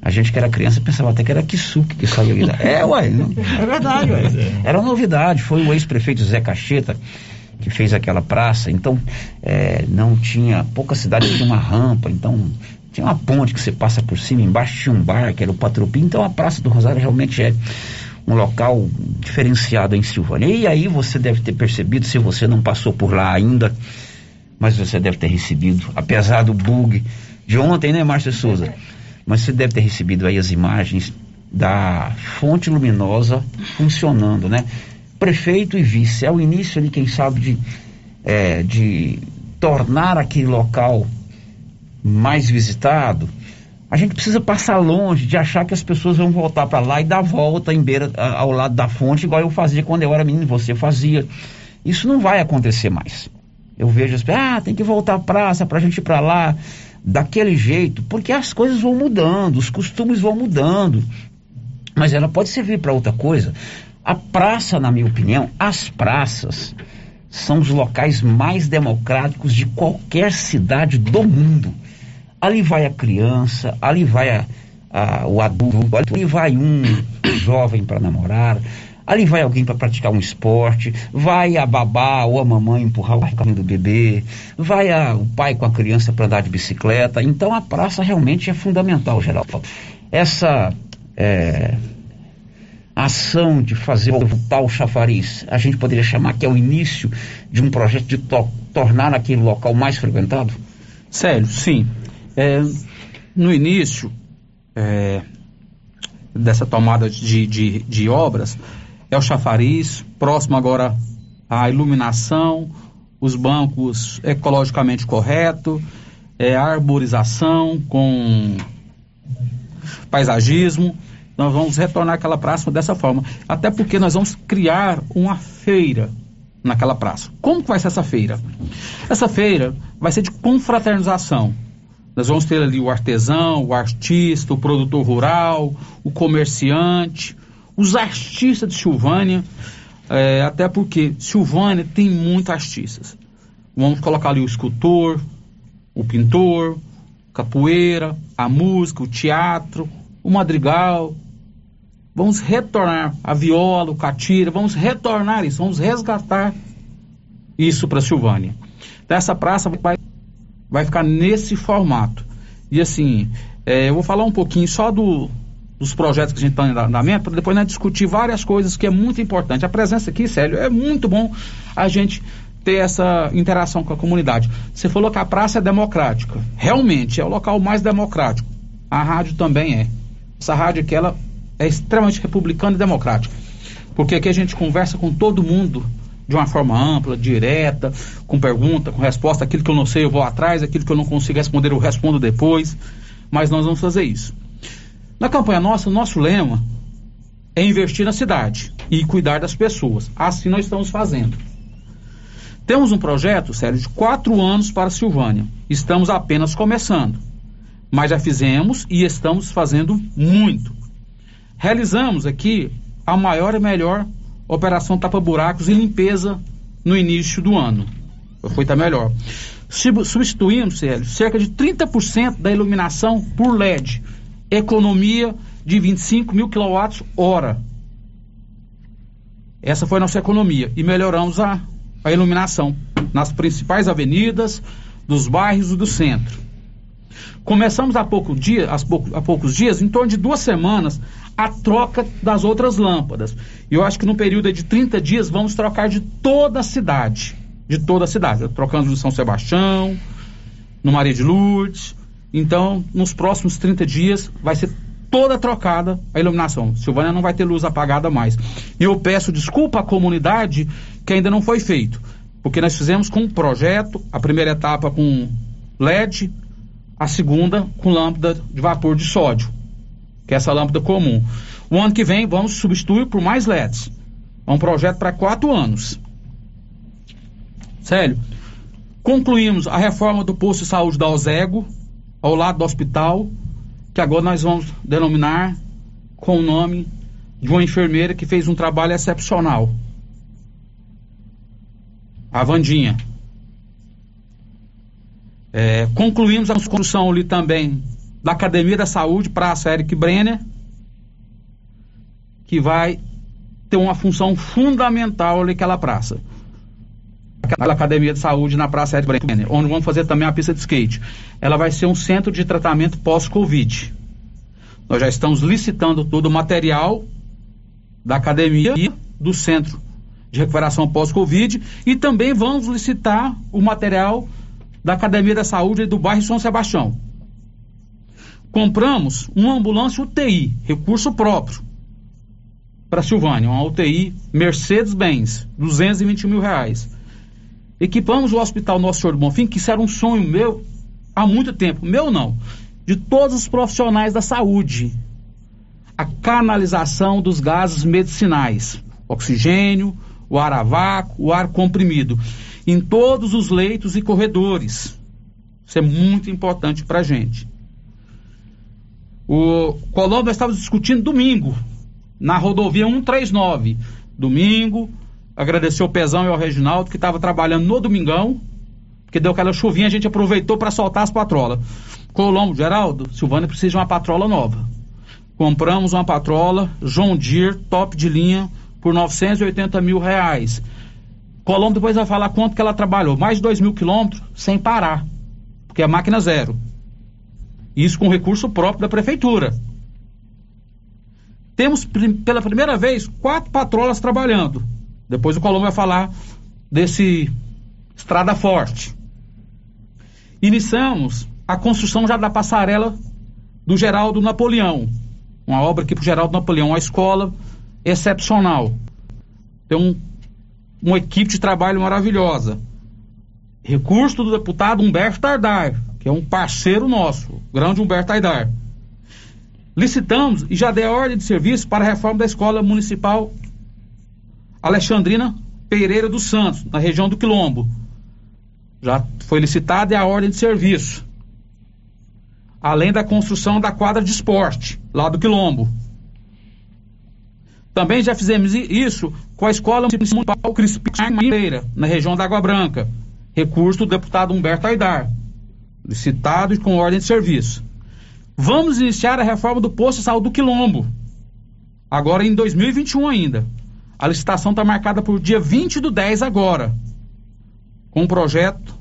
A gente que era criança pensava até que era Kisuke que saía ali. [laughs] É, ué, é verdade, ué. Era uma novidade. Foi o ex-prefeito Zé Cacheta que fez aquela praça, então é, não tinha, poucas cidades tinham uma rampa, então Tinha uma ponte que você passa por cima, embaixo tinha um bar, que era o Patropi. Então a Praça do Rosário realmente é um local diferenciado em Silvânia. E aí você deve ter percebido, se você não passou por lá ainda, mas você deve ter recebido, apesar do bug de ontem, né, Márcia Souza? Mas você deve ter recebido aí as imagens da fonte luminosa funcionando, né? Prefeito e vice, é o início ali, quem sabe, de, é, de tornar aquele local mais visitado, a gente precisa passar longe de achar que as pessoas vão voltar para lá e dar volta em beira, ao lado da fonte, igual eu fazia quando eu era menino, você fazia. Isso não vai acontecer mais. Eu vejo as pessoas, ah, tem que voltar à praça para a gente ir para lá, daquele jeito, porque as coisas vão mudando, os costumes vão mudando. Mas ela pode servir para outra coisa. A praça, na minha opinião, as praças são os locais mais democráticos de qualquer cidade do mundo. Ali vai a criança, ali vai a, a, o adulto, ali vai um [coughs] jovem para namorar, ali vai alguém para praticar um esporte, vai a babá ou a mamãe empurrar o caminho do bebê, vai a, o pai com a criança para andar de bicicleta. Então a praça realmente é fundamental, Geraldo. Essa é, ação de fazer o tal chafariz, a gente poderia chamar que é o início de um projeto de to tornar aquele local mais frequentado? Sério, sim. É, no início é, dessa tomada de, de, de, obras, é o chafariz, próximo agora à iluminação, os bancos ecologicamente correto, é, a arborização com paisagismo. Nós vamos retornar aquela praça dessa forma. Até porque nós vamos criar uma feira naquela praça. Como que vai ser essa feira? Essa feira vai ser de confraternização. Nós vamos ter ali o artesão, o artista, o produtor rural, o comerciante, os artistas de Silvânia, é, até porque Silvânia tem muitos artistas. Vamos colocar ali o escultor, o pintor, capoeira, a música, o teatro, o madrigal. Vamos retornar a viola, o catira, vamos retornar isso, vamos resgatar isso para Silvânia. Então, essa praça vai vai ficar nesse formato. E assim, é, eu vou falar um pouquinho só do, dos projetos que a gente está em andamento, para depois nós discutir várias coisas que é muito importante. A presença aqui, Célio, é muito bom a gente ter essa interação com a comunidade. Você falou que a praça é democrática. Realmente, é o local mais democrático. A rádio também é. Essa rádio aqui, ela é extremamente republicana e democrática. Porque aqui a gente conversa com todo mundo de uma forma ampla, direta, com pergunta, com resposta. Aquilo que eu não sei, eu vou atrás. Aquilo que eu não consigo responder, eu respondo depois. Mas nós vamos fazer isso. Na campanha nossa, nosso lema é investir na cidade e cuidar das pessoas. Assim nós estamos fazendo. Temos um projeto, sério, de quatro anos para Silvânia. Estamos apenas começando. Mas já fizemos e estamos fazendo muito. Realizamos aqui a maior e melhor operação tapa-buracos e limpeza no início do ano. Foi até melhor. Substituímos, Célio, cerca de 30% da iluminação por LED. Economia de 25 mil kWh. Essa foi a nossa economia. E melhoramos a, a iluminação nas principais avenidas, dos bairros e do centro. Começamos há, pouco dia, há, pouco, há poucos dias, em torno de duas semanas, a troca das outras lâmpadas. E eu acho que no período de 30 dias vamos trocar de toda a cidade. De toda a cidade. Trocando no São Sebastião, no Maria de Lourdes. Então, nos próximos 30 dias vai ser toda trocada a iluminação. Silvânia não vai ter luz apagada mais. E eu peço desculpa à comunidade que ainda não foi feito. Porque nós fizemos com um projeto, a primeira etapa com LED, a segunda com lâmpada de vapor de sódio, que é essa lâmpada comum. O ano que vem vamos substituir por mais LEDs. É um projeto para quatro anos. Sério. Concluímos a reforma do posto de saúde da Ozego, ao lado do hospital, que agora nós vamos denominar com o nome de uma enfermeira que fez um trabalho excepcional. A Vandinha. É, concluímos a construção ali também da Academia da Saúde, Praça Eric Brenner, que vai ter uma função fundamental ali naquela praça. Aquela academia de saúde na Praça Ed Brenner, onde vamos fazer também a pista de skate. Ela vai ser um centro de tratamento pós-Covid. Nós já estamos licitando todo o material da academia e do centro de recuperação pós-Covid e também vamos licitar o material da Academia da Saúde do bairro São Sebastião. Compramos uma ambulância UTI, recurso próprio, para Silvânia, uma UTI Mercedes-Benz, 220 mil reais. Equipamos o Hospital Nosso Senhor do Bonfim, que isso era um sonho meu há muito tempo. Meu não, de todos os profissionais da saúde. A canalização dos gases medicinais, oxigênio, o ar a vácuo, o ar comprimido, em todos os leitos e corredores. Isso é muito importante para a gente. O Colombo estava discutindo domingo, na rodovia 139. Domingo, agradecer ao Pezão e ao Reginaldo que estava trabalhando no domingão, porque deu aquela chuvinha, a gente aproveitou para soltar as patrolas. Colombo, Geraldo, Silvânia precisa de uma patrola nova. Compramos uma patrola John Deere top de linha por 980 mil reais. Colombo depois vai falar quanto que ela trabalhou. Mais de 2 mil quilômetros sem parar. Porque é máquina zero. Isso com recurso próprio da prefeitura. Temos pela primeira vez quatro patrolas trabalhando. Depois o Colombo vai falar desse Estrada Forte. Iniciamos a construção já da passarela do Geraldo Napoleão. Uma obra aqui para o Geraldo Napoleão, uma escola excepcional. Tem um, uma equipe de trabalho maravilhosa. Recurso do deputado Humberto Tardar, que é um parceiro nosso, grande Humberto Tardar. Licitamos e já dei ordem de serviço para a reforma da Escola Municipal Alexandrina Pereira dos Santos, na região do Quilombo. Já foi licitada e a ordem de serviço. Além da construção da quadra de esporte, lá do Quilombo. Também já fizemos isso com a Escola Municipal Crispim Pereira, na região da Água Branca. Recurso do deputado Humberto Aidar. Licitado e com ordem de serviço. Vamos iniciar a reforma do posto de saúde do Quilombo. Agora em 2021 ainda. A licitação está marcada por dia 20 do 10 agora. Com o projeto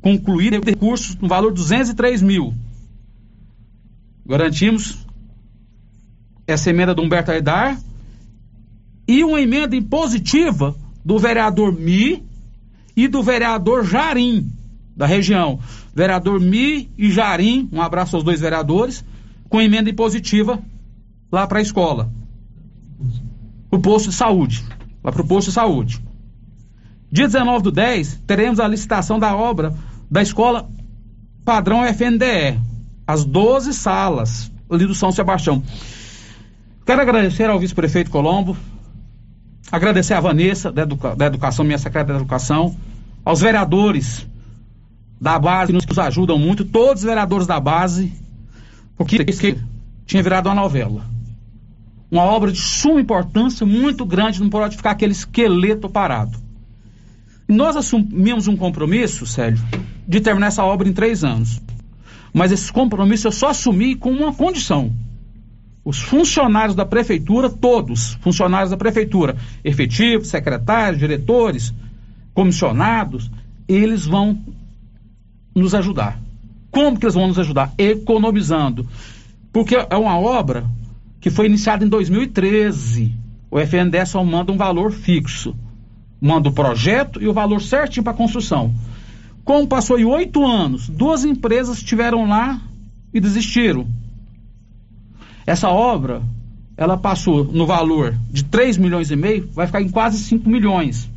concluído recursos no valor de 203 mil. Garantimos essa emenda do Humberto Aidar e uma emenda impositiva do vereador Mi e do vereador Jarim, da região. Vereador Mi e Jarim, um abraço aos dois vereadores, com emenda impositiva lá para a escola. O posto de saúde. Lá para posto de saúde. Dia 19 do 10, teremos a licitação da obra da escola padrão FNDE. As 12 salas ali do São Sebastião. Quero agradecer ao vice-prefeito Colombo, Agradecer a Vanessa, da, Educa, da Educação, minha secretária da Educação, aos vereadores da base, que nos ajudam muito, todos os vereadores da base, porque tinha virado uma novela. Uma obra de suma importância, muito grande, não pode ficar aquele esqueleto parado. E nós assumimos um compromisso, Sérgio, de terminar essa obra em três anos. Mas esse compromisso eu só assumi com uma condição os funcionários da prefeitura, todos, funcionários da prefeitura, efetivos, secretários, diretores, comissionados, eles vão nos ajudar. Como que eles vão nos ajudar? Economizando. Porque é uma obra que foi iniciada em 2013. O FNDE só manda um valor fixo. Manda o projeto e o valor certinho para a construção. Como passou em oito anos, duas empresas estiveram lá e desistiram essa obra, ela passou no valor de 3 milhões e meio, vai ficar em quase 5 milhões.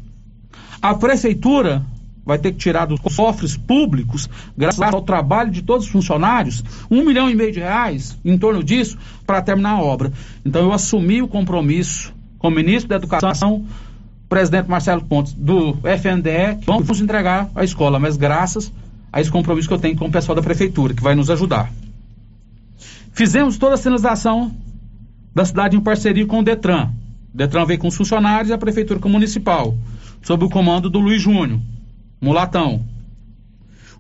A prefeitura vai ter que tirar dos cofres públicos, graças ao trabalho de todos os funcionários, um milhão e meio de reais, em torno disso, para terminar a obra. Então eu assumi o compromisso com o ministro da Educação, presidente Marcelo Pontes, do FNDE, que vamos entregar a escola, mas graças a esse compromisso que eu tenho com o pessoal da prefeitura, que vai nos ajudar. Fizemos toda a sinalização da cidade em parceria com o Detran. O Detran veio com os funcionários e a Prefeitura com o Municipal, sob o comando do Luiz Júnior, mulatão.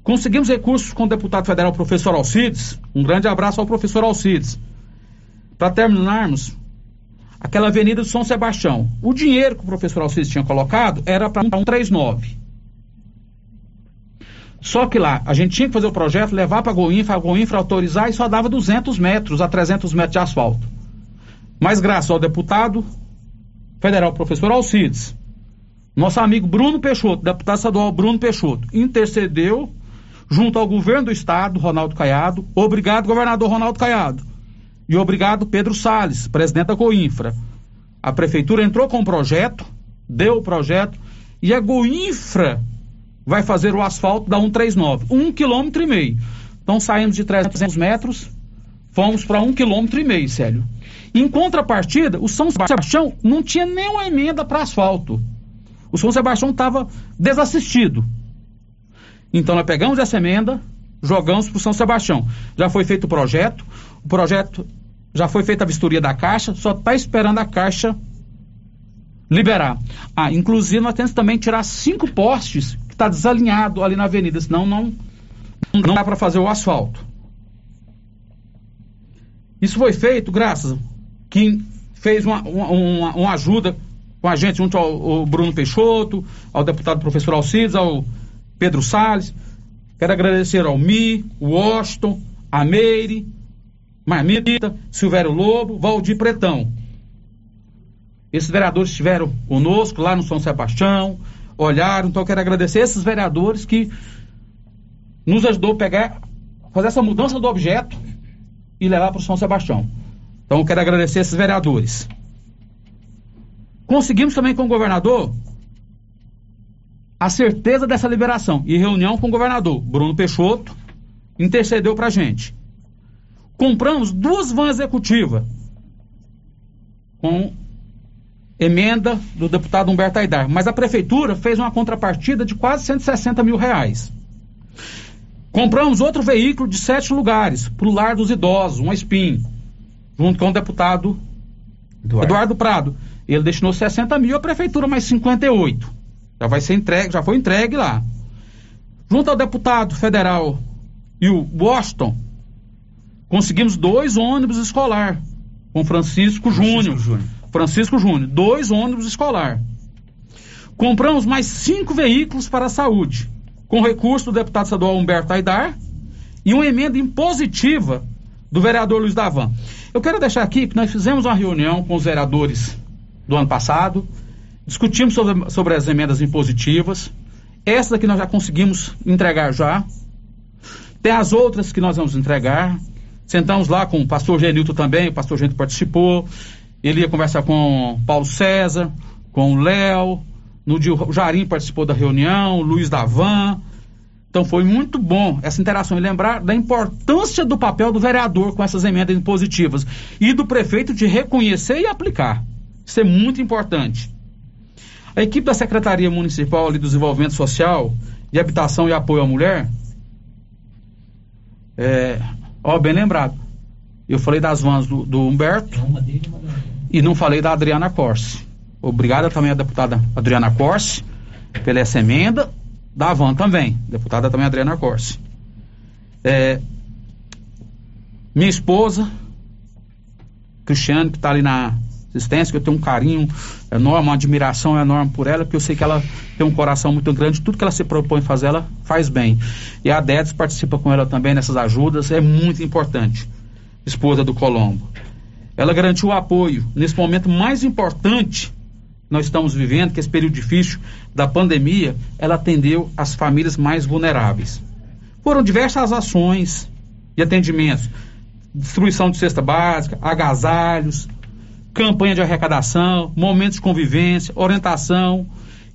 Conseguimos recursos com o deputado federal professor Alcides. Um grande abraço ao professor Alcides. Para terminarmos, aquela avenida de São Sebastião. O dinheiro que o professor Alcides tinha colocado era para 139. Só que lá, a gente tinha que fazer o projeto, levar para a Goinfra, a Goinfra autorizar e só dava 200 metros a 300 metros de asfalto. Mas graças ao deputado federal, professor Alcides, nosso amigo Bruno Peixoto, deputado estadual Bruno Peixoto, intercedeu junto ao governo do estado, Ronaldo Caiado, obrigado governador Ronaldo Caiado, e obrigado Pedro Sales, presidente da Coinfra. A prefeitura entrou com o projeto, deu o projeto, e a Goinfra vai fazer o asfalto da 139, um quilômetro e meio. Então saímos de 300 metros, fomos para um quilômetro e meio, Célio. Em contrapartida, o São Sebastião não tinha nenhuma emenda para asfalto. O São Sebastião estava desassistido. Então nós pegamos essa emenda, jogamos para o São Sebastião. Já foi feito o projeto, o projeto já foi feita a vistoria da Caixa, só está esperando a Caixa liberar. Ah, inclusive nós temos também tirar cinco postes que está desalinhado ali na avenida, senão não, não dá para fazer o asfalto. Isso foi feito graças quem fez uma, uma, uma, ajuda com a gente, junto ao, ao, Bruno Peixoto, ao deputado professor Alcides, ao Pedro Salles. Quero agradecer ao Mi, o Washington, a Meire, Marmita, Silvério Lobo, Valdir Pretão. Esses vereadores estiveram conosco lá no São Sebastião, olharam, então eu quero agradecer esses vereadores que nos ajudou a pegar, fazer essa mudança do objeto e levar para o São Sebastião. Então eu quero agradecer esses vereadores. Conseguimos também com o governador a certeza dessa liberação e reunião com o governador Bruno Peixoto intercedeu para a gente. Compramos duas vans executivas com emenda do deputado Humberto Aidar, mas a prefeitura fez uma contrapartida de quase 160 mil reais. Compramos outro veículo de sete lugares para o lar dos idosos, um SPIN junto com o deputado Eduardo, Eduardo Prado. Ele destinou 60 mil, a prefeitura mais 58. Já vai ser entregue, já foi entregue lá. Junto ao deputado federal e o Boston, conseguimos dois ônibus escolar com Francisco, Francisco Júnior. Júnior. Francisco Júnior, dois ônibus escolar. Compramos mais cinco veículos para a saúde, com recurso do deputado estadual Humberto Aidar e uma emenda impositiva do vereador Luiz Davan. Eu quero deixar aqui que nós fizemos uma reunião com os vereadores do ano passado, discutimos sobre, sobre as emendas impositivas. Essa que nós já conseguimos entregar já. Tem as outras que nós vamos entregar. Sentamos lá com o pastor Genilton também, o pastor Genilton participou. Ele ia conversar com Paulo César, com o Léo. No dia o Jarim participou da reunião, o Luiz Davan. Então foi muito bom essa interação e lembrar da importância do papel do vereador com essas emendas impositivas e do prefeito de reconhecer e aplicar. Isso é muito importante. A equipe da Secretaria Municipal de Desenvolvimento Social e Habitação e Apoio à Mulher, é, ó, bem lembrado. Eu falei das vans do, do Humberto e não falei da Adriana Corse. Obrigado também à deputada Adriana Corse pela essa emenda da Van também, deputada também Adriana Corse. É, minha esposa, Cristiane, que está ali na assistência, que eu tenho um carinho enorme, uma admiração enorme por ela, porque eu sei que ela tem um coração muito grande, tudo que ela se propõe fazer, ela faz bem. E a Dedes participa com ela também nessas ajudas, é muito importante. Esposa do Colombo. Ela garantiu o apoio nesse momento mais importante nós estamos vivendo, que esse período difícil da pandemia, ela atendeu as famílias mais vulneráveis. Foram diversas ações de atendimentos, distribuição de cesta básica, agasalhos, campanha de arrecadação, momentos de convivência, orientação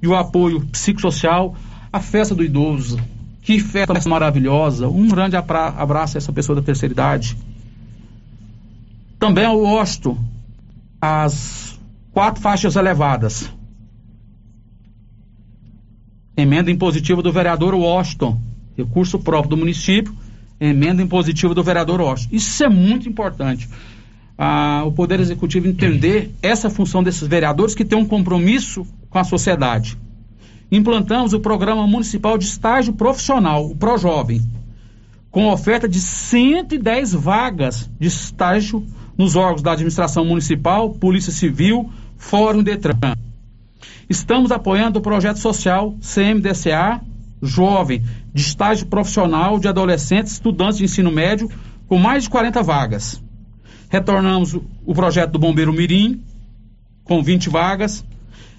e o apoio psicossocial, a festa do idoso. Que festa maravilhosa! Um grande abraço a essa pessoa da terceira idade. Também ao Osto, as quatro faixas elevadas. Emenda impositiva do vereador Washington, recurso próprio do município, emenda impositiva do vereador Washington. Isso é muito importante. O Poder Executivo entender essa função desses vereadores que têm um compromisso com a sociedade. Implantamos o Programa Municipal de Estágio Profissional, o ProJovem, com oferta de 110 vagas de estágio nos órgãos da administração municipal, Polícia Civil, Fórum Detran. Estamos apoiando o projeto social CMDCA jovem de estágio profissional de adolescentes estudantes de ensino médio com mais de 40 vagas. Retornamos o, projeto do Bombeiro Mirim com 20 vagas.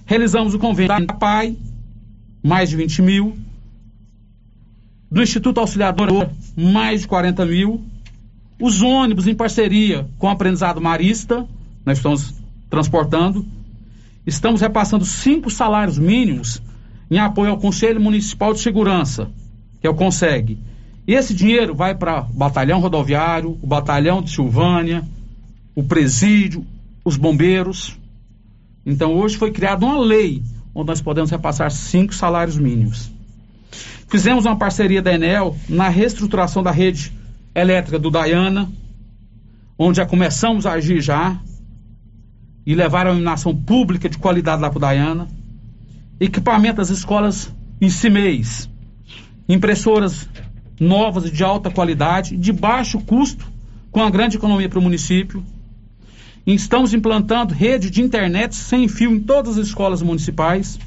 Realizamos o convênio da PAI, mais de 20 mil. Do Instituto Auxiliador, mais de 40 mil. Os ônibus em parceria com o Aprendizado Marista, nós estamos transportando. Estamos repassando cinco salários mínimos em apoio ao Conselho Municipal de Segurança, que é o CONSEG. Esse dinheiro vai para o Batalhão Rodoviário, o Batalhão de Silvânia, o Presídio, os bombeiros. Então hoje foi criada uma lei onde nós podemos repassar cinco salários mínimos. Fizemos uma parceria da Enel na reestruturação da rede elétrica do Dayana, onde já começamos a agir já e levar a iluminação pública de qualidade lá para o Dayana. Equipamento das escolas em CIMEIs, impressoras novas de alta qualidade, de baixo custo, com a grande economia para o município. Estamos implantando rede de internet sem fio em todas as escolas municipais.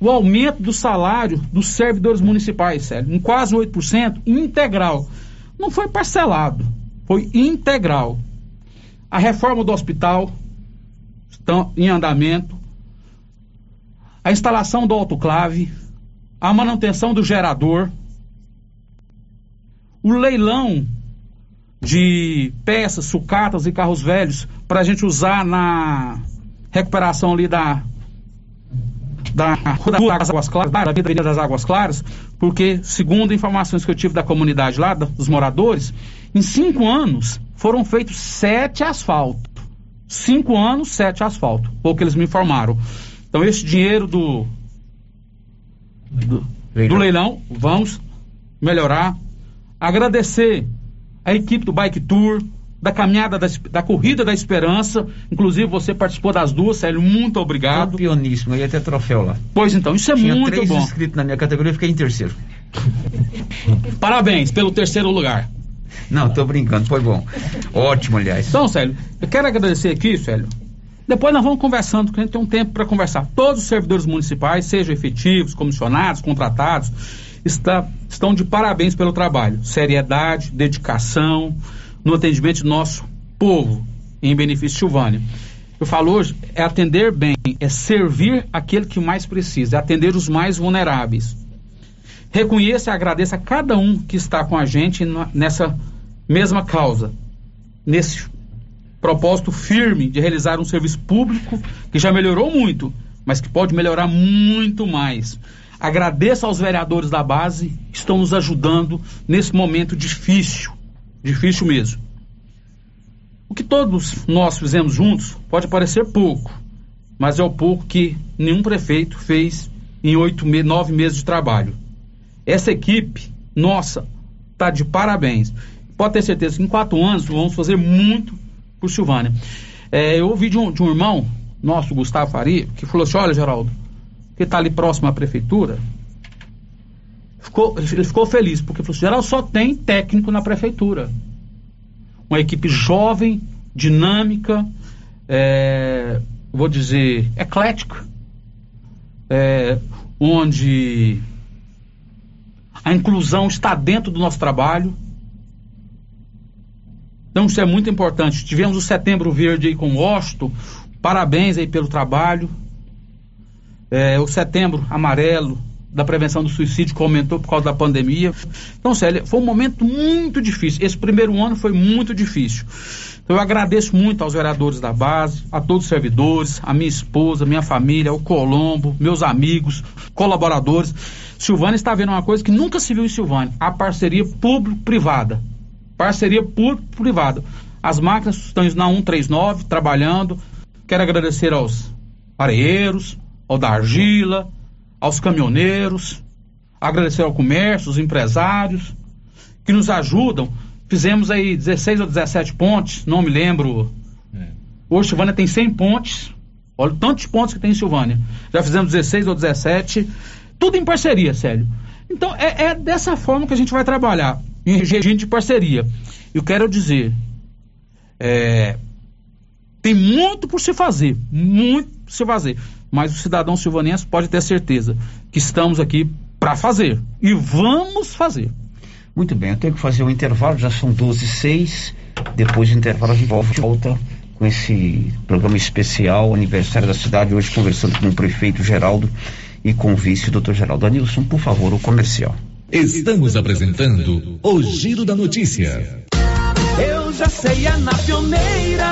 O aumento do salário dos servidores municipais, sério, em quase 8%, integral. Não foi parcelado, foi integral. A reforma do hospital está em andamento. A instalação do autoclave, a manutenção do gerador, o leilão de peças, sucatas e carros velhos para a gente usar na recuperação ali da da das Águas Claras, da Avenida das Águas Claras, porque, segundo informações que eu tive da comunidade lá, dos moradores, em cinco anos foram feitos sete asfaltos. Cinco anos, sete asfaltos. Foi o que eles me informaram. Então, esse dinheiro do, do, do leilão, vamos melhorar. Agradecer a equipe do Bike Tour, da caminhada da, da, Corrida da Esperança. Inclusive, você participou das duas, Célio. Muito obrigado. Campeoníssimo, ia ter troféu lá. Pois então, isso é Tinha muito três bom. inscritos na minha categoria, eu fiquei em terceiro. [laughs] Parabéns pelo terceiro lugar. Não, tô brincando, foi bom. Ótimo, aliás. Então, Célio, eu quero agradecer aqui, Célio. Depois nós vamos conversando, porque a gente tem um tempo para conversar. Todos os servidores municipais, sejam efetivos, comissionados, contratados, está, estão de parabéns pelo trabalho. Seriedade, dedicação no atendimento do nosso povo em benefício de Silvânia. Eu falo hoje, é atender bem, é servir aquele que mais precisa, é atender os mais vulneráveis. Reconheça e agradeça a cada um que está com a gente nessa mesma causa, nesse propósito firme de realizar um serviço público que já melhorou muito, mas que pode melhorar muito mais. Agradeço aos vereadores da base que estão nos ajudando nesse momento difícil, difícil mesmo. O que todos nós fizemos juntos pode parecer pouco, mas é o pouco que nenhum prefeito fez em oito, nove meses de trabalho. Essa equipe, nossa, está de parabéns. Pode ter certeza que em quatro anos vamos fazer muito por Silvânia. É, eu ouvi de um, de um, irmão, nosso, Gustavo Faria, que falou assim: olha, Geraldo, que está ali próximo à prefeitura, ficou, ele ficou feliz, porque falou assim, Geraldo só tem técnico na prefeitura. Uma equipe jovem, dinâmica, é, vou dizer, eclética, é, onde a inclusão está dentro do nosso trabalho. Então isso é muito importante. Tivemos o Setembro Verde aí com o Washington. Parabéns aí pelo trabalho. É, o Setembro Amarelo da prevenção do suicídio que aumentou por causa da pandemia. Então, Célia, foi um momento muito difícil. Esse primeiro ano foi muito difícil. Então, eu agradeço muito aos vereadores da base, a todos os servidores, a minha esposa, minha família, o Colombo, meus amigos, colaboradores. Silvânia está vendo uma coisa que nunca se viu em Silvânia: a parceria público-privada. Parceria público-privada. As máquinas estão na 139 trabalhando. Quero agradecer aos areieiros, ao da argila, aos caminhoneiros, agradecer ao comércio, os empresários que nos ajudam. Fizemos aí 16 ou 17 pontes, não me lembro. É. Hoje Silvânia tem 100 pontes. Olha o tanto de pontos que tem em Silvânia. Já fizemos 16 ou 17 tudo em parceria, Célio. Então é, é, dessa forma que a gente vai trabalhar, em regime de parceria. Eu quero dizer, é, tem muito por se fazer, muito por se fazer. Mas o cidadão silvanense pode ter certeza que estamos aqui para fazer. E vamos fazer. Muito bem, eu tenho que fazer um intervalo, já são 12 e 6. Depois do intervalo a gente volta com esse programa especial, aniversário da cidade, hoje conversando com o prefeito Geraldo e com o vice, o doutor Geraldo. Anilson, por favor, o comercial. Estamos apresentando o Giro da Notícia. Eu já sei, é na pioneira.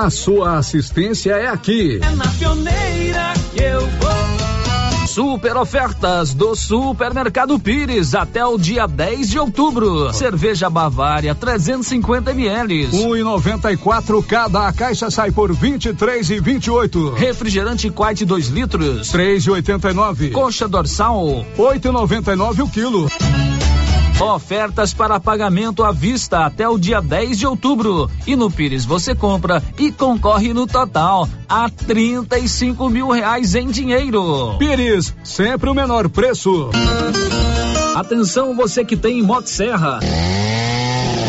a sua assistência é aqui. É na pioneira que eu vou. Super ofertas do Supermercado Pires até o dia 10 de outubro. Cerveja Bavária 350 ml. 1,94 cada. A caixa sai por 23 e 28. Refrigerante Quite 2 litros. 3,89. Coxa dorsal 8,99 o quilo. Ofertas para pagamento à vista até o dia 10 de outubro. E no Pires você compra e concorre no total a 35 mil reais em dinheiro. Pires, sempre o menor preço. Atenção você que tem Motosserra.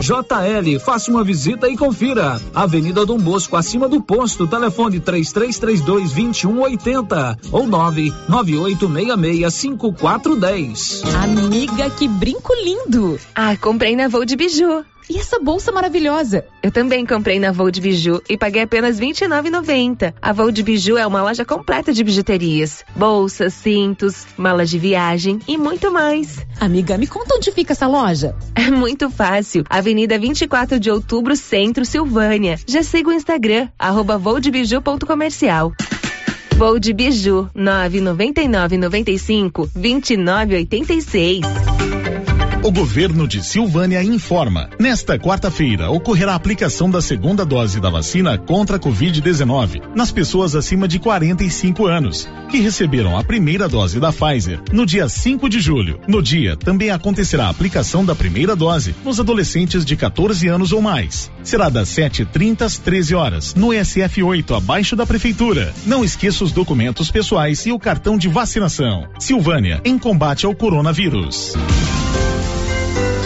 JL, faça uma visita e confira. Avenida Dom Bosco, acima do posto, telefone 3332 2180 ou 99866 5410. Amiga, que brinco lindo! Ah, comprei na Voo de Biju. E essa bolsa maravilhosa? Eu também comprei na Voo de Biju e paguei apenas R$ 29,90. A Voo de Biju é uma loja completa de bijuterias, bolsas, cintos, malas de viagem e muito mais. Amiga, me conta onde fica essa loja? É muito fácil. Avenida 24 de Outubro, Centro, Silvânia. Já siga o Instagram, arroba. Voo de Biju, 999 95 2986. O governo de Silvânia informa. Nesta quarta-feira ocorrerá a aplicação da segunda dose da vacina contra a Covid-19 nas pessoas acima de 45 anos que receberam a primeira dose da Pfizer no dia 5 de julho. No dia também acontecerá a aplicação da primeira dose nos adolescentes de 14 anos ou mais. Será das 7h30 às 13 horas no SF8 abaixo da prefeitura. Não esqueça os documentos pessoais e o cartão de vacinação. Silvânia em combate ao coronavírus.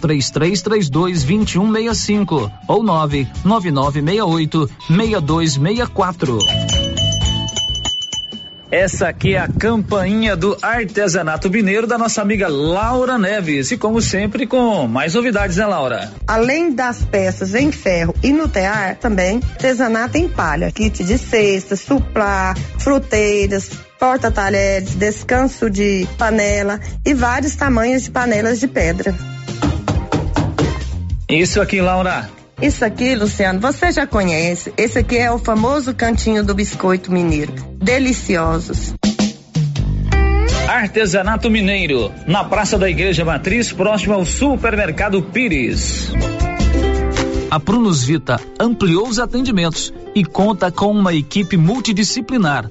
3332 2165 ou 99968 6264. Essa aqui é a campainha do artesanato mineiro da nossa amiga Laura Neves. E como sempre, com mais novidades, né, Laura? Além das peças em ferro e no tear, também artesanato em palha, kit de cestas, suplá, fruteiras, porta-talheres, descanso de panela e vários tamanhos de panelas de pedra. Isso aqui, Laura. Isso aqui, Luciano, você já conhece. Esse aqui é o famoso cantinho do biscoito mineiro. Deliciosos. Artesanato Mineiro, na Praça da Igreja Matriz, próximo ao Supermercado Pires. A Prunus Vita ampliou os atendimentos e conta com uma equipe multidisciplinar,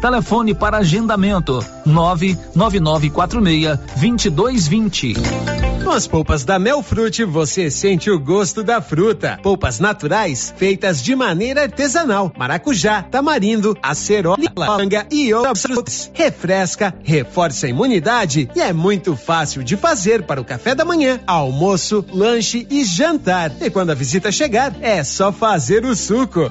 Telefone para agendamento: 99946 2220. Com as polpas da Melfrute, você sente o gosto da fruta. Polpas naturais, feitas de maneira artesanal. Maracujá, tamarindo, acerola, manga e outras frutas. Refresca, reforça a imunidade e é muito fácil de fazer para o café da manhã, almoço, lanche e jantar. E quando a visita chegar, é só fazer o suco.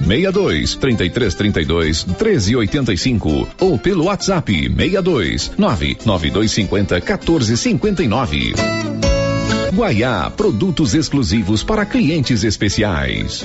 62 33 32 13 85 ou pelo WhatsApp 62 99250 14 59. Guaiá, produtos exclusivos para clientes especiais.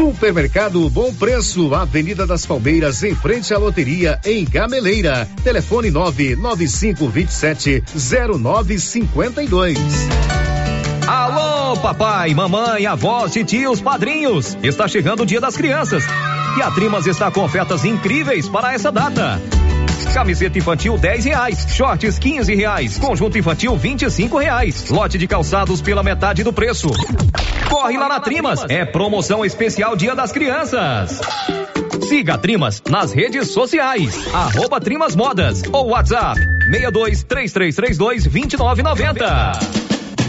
Supermercado Bom Preço, Avenida das Palmeiras, em frente à loteria, em Gameleira. Telefone 99527 0952. Alô, papai, mamãe, avós, tios, padrinhos. Está chegando o Dia das Crianças. E a Trimas está com ofertas incríveis para essa data. Camiseta infantil dez reais, shorts quinze reais, conjunto infantil vinte e cinco reais, lote de calçados pela metade do preço. Corre lá na Trimas, é promoção especial Dia das Crianças. Siga a Trimas nas redes sociais, arroba Trimas Modas ou WhatsApp. 62 3332 2990.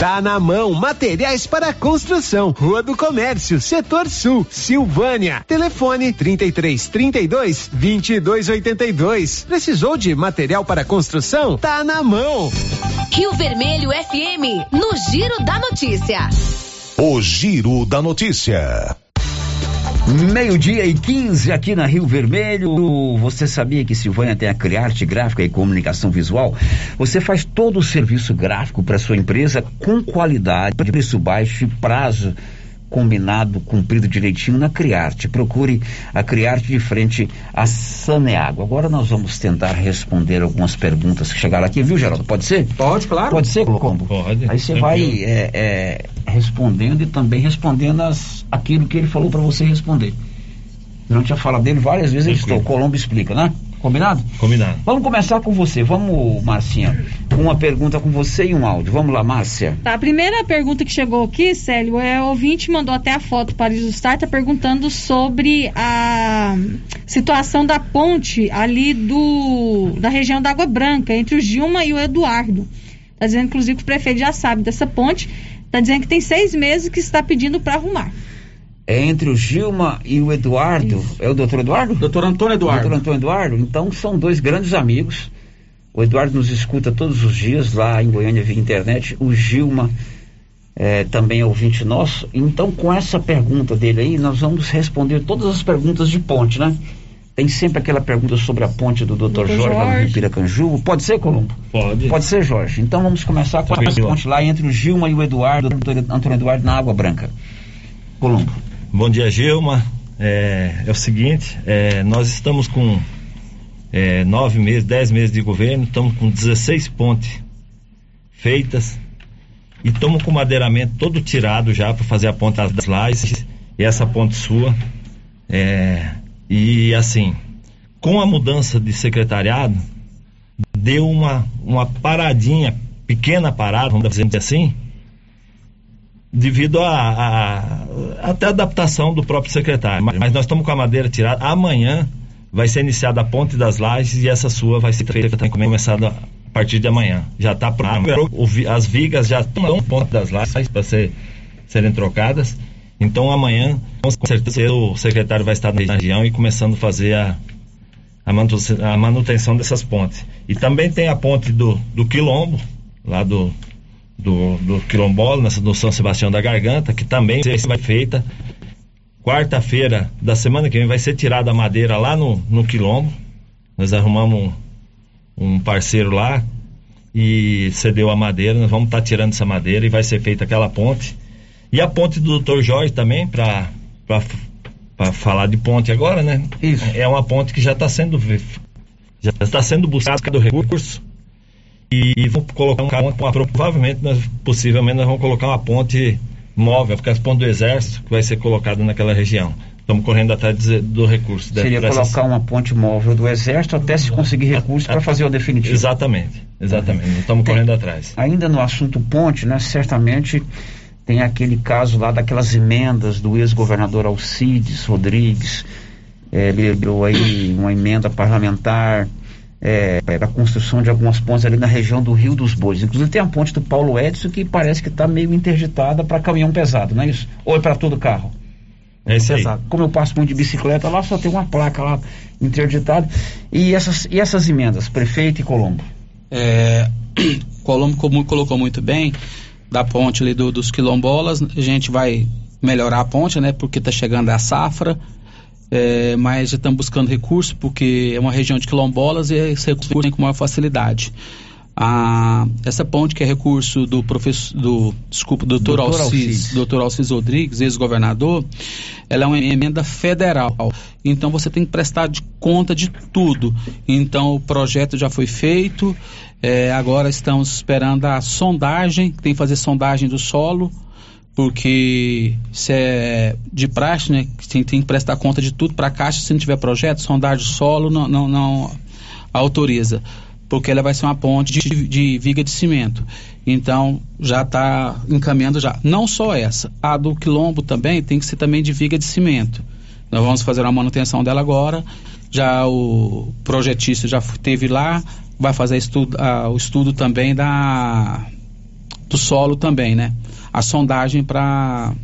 Tá na mão, materiais para construção. Rua do Comércio, Setor Sul, Silvânia. Telefone 33 32 22 82. Precisou de material para construção? Tá na mão. Rio Vermelho FM, no Giro da Notícia. O Giro da Notícia. Meio-dia e 15 aqui na Rio Vermelho. Você sabia que Silvânia tem a Criarte Gráfica e Comunicação Visual? Você faz todo o serviço gráfico para sua empresa com qualidade, preço baixo e prazo combinado, cumprido direitinho na Criarte. Procure a Criarte de frente a Saneago. Agora nós vamos tentar responder algumas perguntas que chegaram aqui, viu, Geraldo? Pode ser? Pode, claro. Pode ser, Combo? Pode. Aí você vai é, é, respondendo e também respondendo as, aquilo que ele falou para você responder. Durante a fala dele, várias vezes ele estou. O Colombo explica, né? Combinado? Combinado. Vamos começar com você. Vamos, Marcinha, com uma pergunta com você e um áudio. Vamos lá, Márcia. Tá, a primeira pergunta que chegou aqui, Célio, é o ouvinte mandou até a foto para ilustrar, tá perguntando sobre a situação da ponte ali do da região da Água Branca, entre o Gilma e o Eduardo. Tá dizendo, inclusive, que o prefeito já sabe dessa ponte. Tá dizendo que tem seis meses que está pedindo para arrumar. É entre o Gilma e o Eduardo. Isso. É o doutor Eduardo? Doutor Antônio Eduardo. Doutor Antônio Eduardo. Então são dois grandes amigos. O Eduardo nos escuta todos os dias lá em Goiânia via internet. O Gilma é, também é ouvinte nosso. Então, com essa pergunta dele aí, nós vamos responder todas as perguntas de ponte, né? Tem sempre aquela pergunta sobre a ponte do Dr. Jorge, Jorge, lá no Piracanjuba. Pode ser, Colombo? Pode. Pode ser, Jorge. Então vamos começar com a ponte lá entre o Gilma e o Eduardo, o doutor Antônio Eduardo, na Água Branca. Colombo. Bom dia, Gilma. É, é o seguinte, é, nós estamos com é, nove meses, dez meses de governo, estamos com 16 pontes feitas e estamos com o madeiramento todo tirado já para fazer a ponte das lajes e essa ponte sua. É, e assim, com a mudança de secretariado, deu uma, uma paradinha, pequena parada, vamos dizer assim, devido a, a, até a adaptação do próprio secretário. Mas nós estamos com a madeira tirada. Amanhã vai ser iniciada a ponte das lajes e essa sua vai ser começada a partir de amanhã. Já está pronto. As vigas já estão no ponte das lajes para ser, serem trocadas. Então amanhã, com certeza, o secretário vai estar na região e começando a fazer a, a manutenção dessas pontes. E também tem a ponte do, do Quilombo, lá do, do, do quilombola, do São Sebastião da Garganta, que também vai ser feita. Quarta-feira da semana que vem vai ser tirada a madeira lá no, no quilombo. Nós arrumamos um, um parceiro lá e cedeu a madeira. Nós vamos estar tá tirando essa madeira e vai ser feita aquela ponte. E a ponte do Dr. Jorge também, para falar de ponte agora, né? Isso. É uma ponte que já está sendo já está sendo buscado recurso e vou colocar uma ponte, provavelmente, nós, possivelmente, nós vamos colocar uma ponte móvel, porque as pontes do Exército que vai ser colocada naquela região. Estamos correndo atrás do recurso. Seria colocar uma ponte móvel do Exército até se conseguir recurso para fazer o definitivo. Exatamente, exatamente. Uhum. Estamos tem, correndo atrás. Ainda no assunto ponte, né, certamente tem aquele caso lá daquelas emendas do ex-governador Alcides Rodrigues, é, liberou aí uma emenda parlamentar é, a construção de algumas pontes ali na região do Rio dos Bois. Inclusive tem a ponte do Paulo Edson que parece que está meio interditada para caminhão pesado, não é isso? Ou é para todo carro? É isso pesado. Aí. Como eu passo muito de bicicleta lá, só tem uma placa lá interditada. E essas, e essas emendas, prefeito e Colombo? É, [clears throat] Colombo colocou muito bem da ponte ali do, dos quilombolas. A gente vai melhorar a ponte, né? Porque está chegando a safra é, mas já estamos buscando recursos porque é uma região de quilombolas e esse recurso vem com maior facilidade. Essa ponte que é recurso do professor, do, desculpa, doutor, doutor Alcis, Alcis. doutor Alcis Rodrigues, ex-governador, ela é uma emenda federal. Então você tem que prestar de conta de tudo. Então o projeto já foi feito, é, agora estamos esperando a sondagem, tem que fazer sondagem do solo, porque se é de praxe, né, tem, tem que prestar conta de tudo para a Caixa, se não tiver projeto, sondagem solo não, não, não autoriza, porque ela vai ser uma ponte de, de viga de cimento. Então, já está encaminhando já. Não só essa, a do Quilombo também tem que ser também de viga de cimento. Nós vamos fazer a manutenção dela agora. Já o projetista já teve lá, vai fazer estudo, o estudo também da do solo também, né? A sondagem para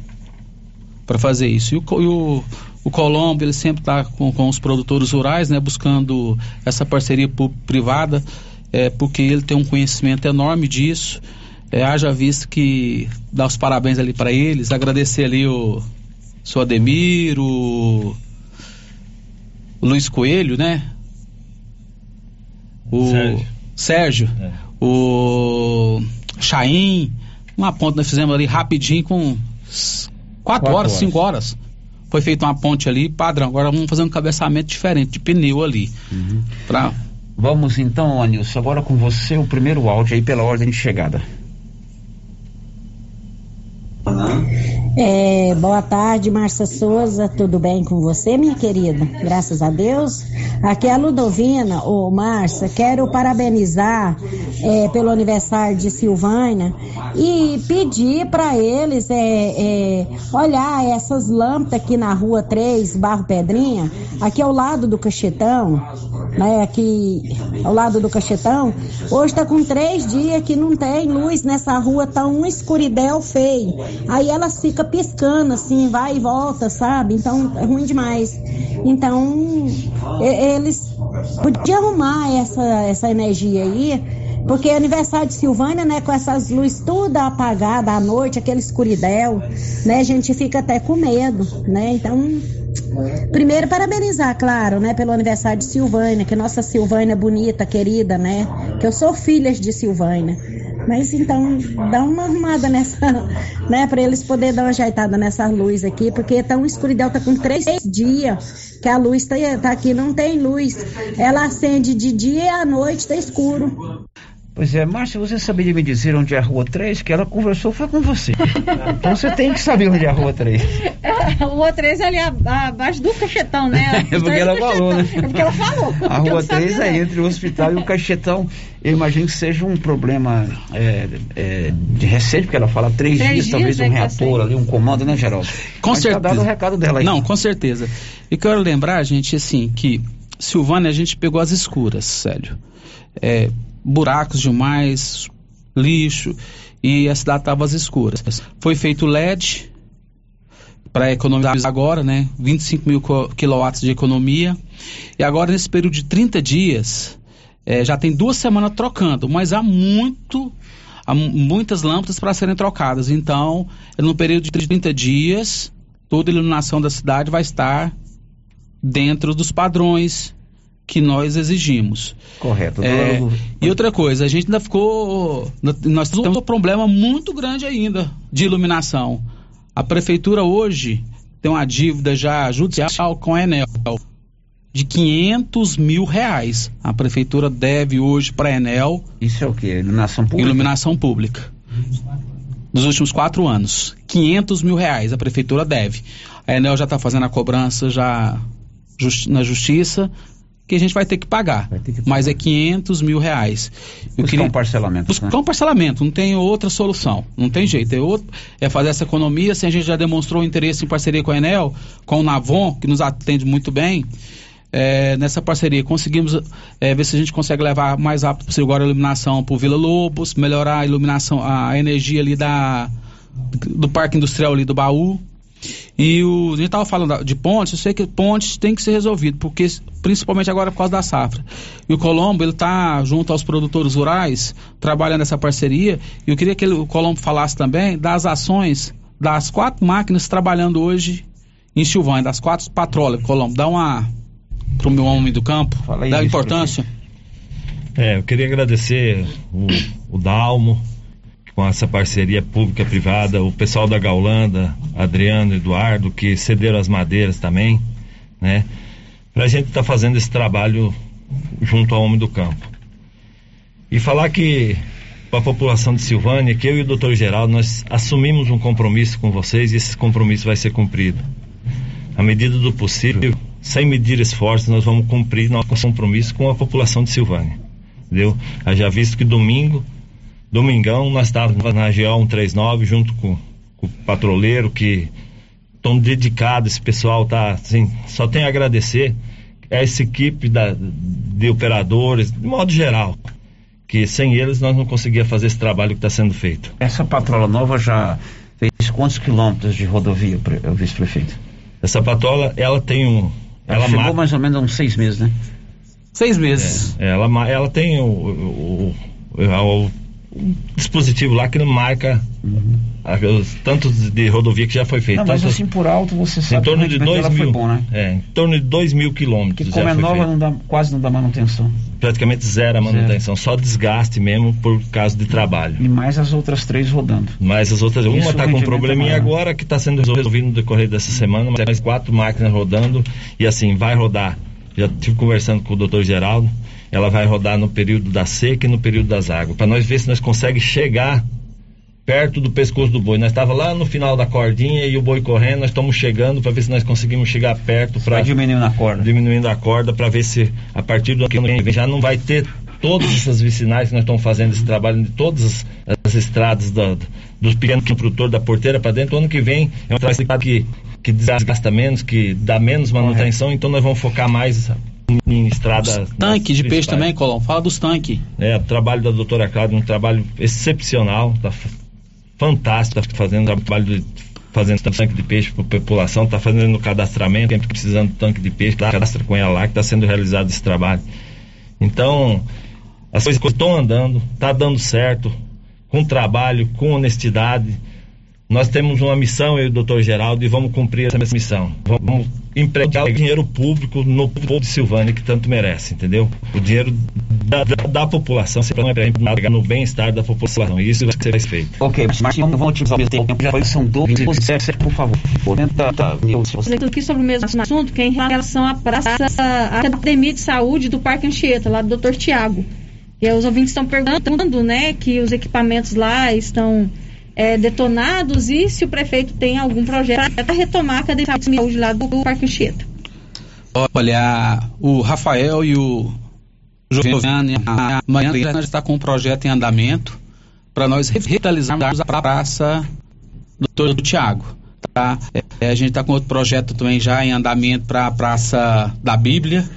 fazer isso. E o, e o, o Colombo, ele sempre está com, com os produtores rurais, né? Buscando essa parceria privada, é, porque ele tem um conhecimento enorme disso. É, haja visto que dá os parabéns ali para eles, agradecer ali o seu Ademir, o, o Luiz Coelho, né? O Sérgio, Sérgio é. o Chaim, uma ponta nós fizemos ali rapidinho com quatro, horas, horas, cinco horas. Foi feita uma ponte ali, padrão. Agora vamos fazer um cabeçamento diferente, de pneu ali. Uhum. Pra... Vamos então, Anilson, agora com você o primeiro áudio aí pela ordem de chegada. É, boa tarde, Márcia Souza. Tudo bem com você, minha querida? Graças a Deus. Aqui é a Ludovina, ô Márcia. Quero parabenizar é, pelo aniversário de Silvânia e pedir para eles é, é, olhar essas lâmpadas aqui na rua 3, Barro Pedrinha, aqui ao lado do Cachetão, né? Aqui ao lado do Cachetão. Hoje está com três dias que não tem luz nessa rua, tá um escuridão feio. Aí ela fica piscando assim, vai e volta, sabe? Então é ruim demais. Então eles podiam arrumar essa, essa energia aí, porque é aniversário de Silvânia, né, com essas luzes tudo apagadas à noite, aquele escuridão, né, a gente fica até com medo, né? Então, primeiro parabenizar, claro, né, pelo aniversário de Silvânia, que nossa Silvânia bonita, querida, né? Que eu sou filha de Silvânia. Mas então, dá uma arrumada nessa, né, para eles poderem dar uma ajeitada nessa luz aqui, porque tá um escuridão, tá com três dias que a luz tá, tá aqui, não tem luz. Ela acende de dia e à noite tá escuro. Pois é, Márcia, você saberia me dizer onde é a Rua 3? Que ela conversou foi com você. Então você tem que saber onde é a Rua 3. É, a Rua 3 é ali abaixo do cachetão, né? [laughs] É porque ela falou, né? É porque ela falou. A Rua 3 é entre o hospital e o cachetão. Eu imagino que seja um problema é, é, de recente, porque ela fala três, três dias, dias, talvez um reator ali, um comando, né, Geraldo? Com Mas certeza. Tá dado o recado dela aí. Não, com certeza. E quero lembrar, gente, assim, que Silvânia a gente pegou as escuras, sério. É, buracos demais, lixo, e a cidade estava às escuras. Foi feito LED para economizar agora, né? 25 mil quilowatts de economia. E agora, nesse período de 30 dias, é, já tem duas semanas trocando, mas há muito. Há muitas lâmpadas para serem trocadas. Então, no período de 30 dias, toda a iluminação da cidade vai estar dentro dos padrões que nós exigimos. Correto. É, e outra coisa, a gente ainda ficou. Nós temos um problema muito grande ainda de iluminação. A prefeitura hoje tem uma dívida já judicial com a Enel de 500 mil reais. A prefeitura deve hoje para a Enel. Isso é o que? Iluminação pública? Iluminação pública. Nos últimos quatro anos. 500 mil reais a prefeitura deve. A Enel já está fazendo a cobrança já na justiça que a gente vai ter que pagar. Ter que pagar. Mas é 500 mil reais. Eu buscar queria... um parcelamento. Buscar né? um parcelamento, não tem outra solução. Não tem jeito. É, outro... é fazer essa economia. Se a gente já demonstrou interesse em parceria com a Enel, com o Navon, que nos atende muito bem. É, nessa parceria conseguimos é, ver se a gente consegue levar mais rápido possível agora a iluminação para o Vila Lobos, melhorar a iluminação, a energia ali da, do Parque Industrial ali do Baú. E o, a gente estava falando de pontes, eu sei que pontes tem que ser resolvido, porque principalmente agora por causa da safra. E o Colombo, ele está junto aos produtores rurais, trabalhando nessa parceria, e eu queria que ele, o Colombo falasse também das ações das quatro máquinas trabalhando hoje em Silvânia, das quatro patrolas. Colombo, dá uma para o meu homem do campo, Fala dá importância. É, eu queria agradecer o, o Dalmo, com essa parceria pública-privada, o pessoal da Gaulanda, Adriano, Eduardo, que cederam as madeiras também, né? Para a gente estar tá fazendo esse trabalho junto ao homem do campo. E falar que para a população de Silvânia, que eu e o doutor Geraldo, nós assumimos um compromisso com vocês e esse compromisso vai ser cumprido. À medida do possível, sem medir esforços, nós vamos cumprir nosso compromisso com a população de Silvânia. Entendeu? Já visto que domingo Domingão nós estávamos na GO 139 junto com, com o patroleiro que estão dedicados, esse pessoal tá assim, só tem a agradecer a essa equipe da, de operadores, de modo geral, que sem eles nós não conseguíamos fazer esse trabalho que está sendo feito. Essa patrola nova já fez quantos quilômetros de rodovia, vice-prefeito? Essa patrola, ela tem um. Ela, ela chegou mais ou menos há uns seis meses, né? Seis meses. É, ela, ela tem o, o, o, o dispositivo lá que não marca Uhum. os tantos de rodovia que já foi feito. Não, mas assim por alto você sabe em torno que o de rendimento 2 dela mil, bom, né? é, em torno de 2 mil quilômetros Como já é nova, feito. não dá, quase não dá manutenção. Praticamente zero a manutenção, só desgaste mesmo por causa de trabalho. E mais as outras três rodando. Mas as outras, uma está o com um probleminha é maior. agora que está sendo resolvido no decorrer dessa semana, mas tem mais quatro máquinas rodando e assim, vai rodar. Já estive conversando com o doutor Geraldo, ela vai rodar no período da seca e no período das águas, para nós ver se nós conseguimos chegar perto do pescoço do boi. Nós estava lá no final da cordinha e o boi correndo, nós estamos chegando para ver se nós conseguimos chegar perto para diminuindo a corda. diminuindo a corda para ver se a partir do ano que vem já não vai ter todas essas vicinais que nós estamos fazendo esse trabalho de todas as, as estradas da- dos pequenos produtores da porteira para dentro. O ano que vem é um trabalho que, que desgasta menos, que dá menos manutenção, então nós vamos focar mais em, estradas. Tanque de peixe também, Colom. Fala dos tanques. É, o trabalho da doutora Cláudia é um trabalho excepcional, tá fantástico, tá fazendo trabalho de fazendo tanque de peixe para a população, tá fazendo o cadastramento, sempre precisando de tanque de peixe, tá, cadastra com ela lá que está sendo realizado esse trabalho. Então, as coisas estão andando, tá dando certo, com trabalho, com honestidade. Nós temos uma missão, eu e o doutor Geraldo, e vamos cumprir essa missão. Vamos empregar o dinheiro público no povo de Silvânia que tanto merece, entendeu? O dinheiro da, da, da população, sempre não é para empregar no bem-estar da população. E isso vai ser feito. Ok, mas vamos vamos utilizar o tempo. Já foi, são 12, por favor. Tá, Falando aqui sobre o mesmo assunto, que é em relação à praça, à Academia de Saúde do Parque Anchieta, lá do Dr. Tiago. E os ouvintes estão perguntando, né, que os equipamentos lá estão é, detonados e se o prefeito tem algum projeto para retomar a Academia de Saúde lá do Parque Anchieta. Olha, o Rafael e o Josiane, amanhã a gente está com um projeto em andamento para nós revitalizarmos a praça do. Tiago. Tá? É, a gente está com outro projeto também já em andamento para a Praça da Bíblia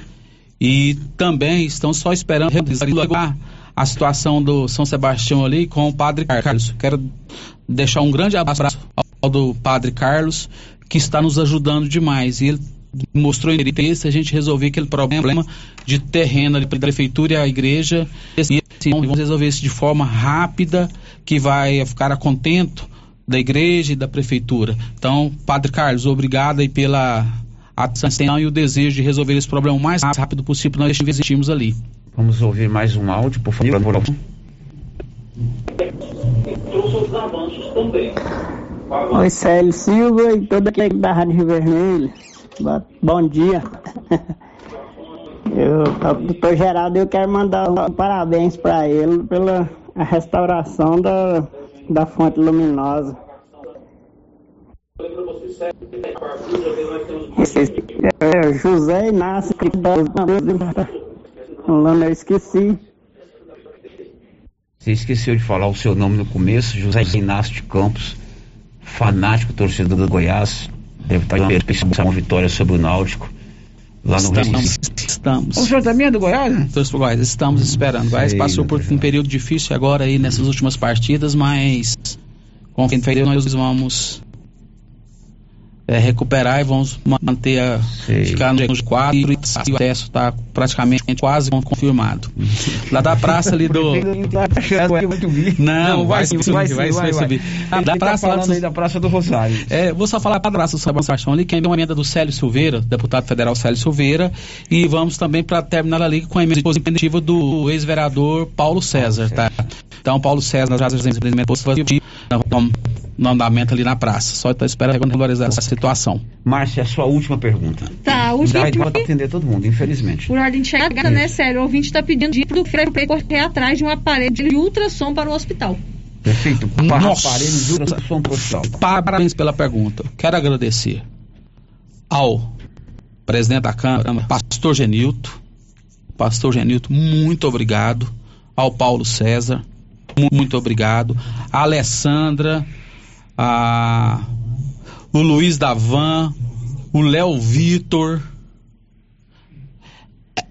e também estão só esperando regular a situação do São Sebastião ali com o Padre Carlos. Quero deixar um grande abraço ao do Padre Carlos, que está nos ajudando demais. E ele mostrou interesse a gente resolver aquele problema de terreno ali para a prefeitura e a igreja. E assim, vamos resolver isso de forma rápida, que vai ficar a contento da igreja e da prefeitura. Então, Padre Carlos, obrigado aí pela atenção e o desejo de resolver esse problema o mais rápido possível. Nós investimos ali. Vamos ouvir mais um áudio, por favor. Oi, Célio Silva e todo aquele da Rádio Rio Vermelho. Bo- Bom dia. [laughs] Eu, doutor Geraldo, eu quero mandar um parabéns para ele pela a restauração da, da fonte luminosa. É, José Inácio, Fulano, eu esqueci. Você esqueceu de falar o seu nome no começo, José Inácio de Campos, fanático torcedor do Goiás, deve estar esperando uma vitória sobre o Náutico, lá no Estamos, Recife. estamos. O senhor também é do Goiás, né? Goiás, estamos esperando. O Goiás passou por um período difícil agora aí nessas últimas partidas, mas com quem fez nós vamos é, recuperar e vamos manter a ficar no G4 e o acesso está praticamente quase confirmado. [laughs] Lá da praça ali do não, vai, subir, vai, vai, vai subir. Ah, da praça lá do- aí da Praça do Rosário. é, vou só falar da praça do Sebastião ali, que ainda é uma emenda do Célio Silveira, deputado federal Célio Silveira, e vamos também para terminar ali com a emenda positiva do ex-vereador Paulo César, tá? Então, Paulo César, nas razões de emenda positiva, no- no andamento ali na praça. Só estou esperando regularizar essa situação. Márcia, a sua última pergunta. Tá, a última pergunta. para atender todo mundo, infelizmente. Por ordem de chegada, né, sério? O ouvinte está pedindo para o prefeito correr atrás de um aparelho de ultrassom para o hospital. Perfeito. Nossa. Aparelho de ultrassom pro hospital. Parabéns pela pergunta. Quero agradecer ao presidente da Câmara, pastor Genilto. Pastor Genilto, muito obrigado. Ao Paulo César, muito obrigado. A Alessandra, a, o Luiz Davan, o Léo Vitor.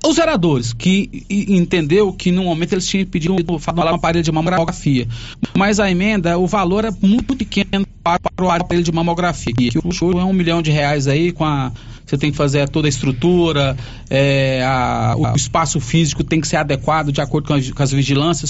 Os vereadores que entendeu que no momento eles tinham pedido falar uma aparelho de mamografia, mas a emenda, o valor é muito pequeno para, para o aparelho de mamografia. Que o show é um milhão de reais aí com a você tem que fazer toda a estrutura, é, a- o espaço físico tem que ser adequado de acordo com, as- com as vigilâncias.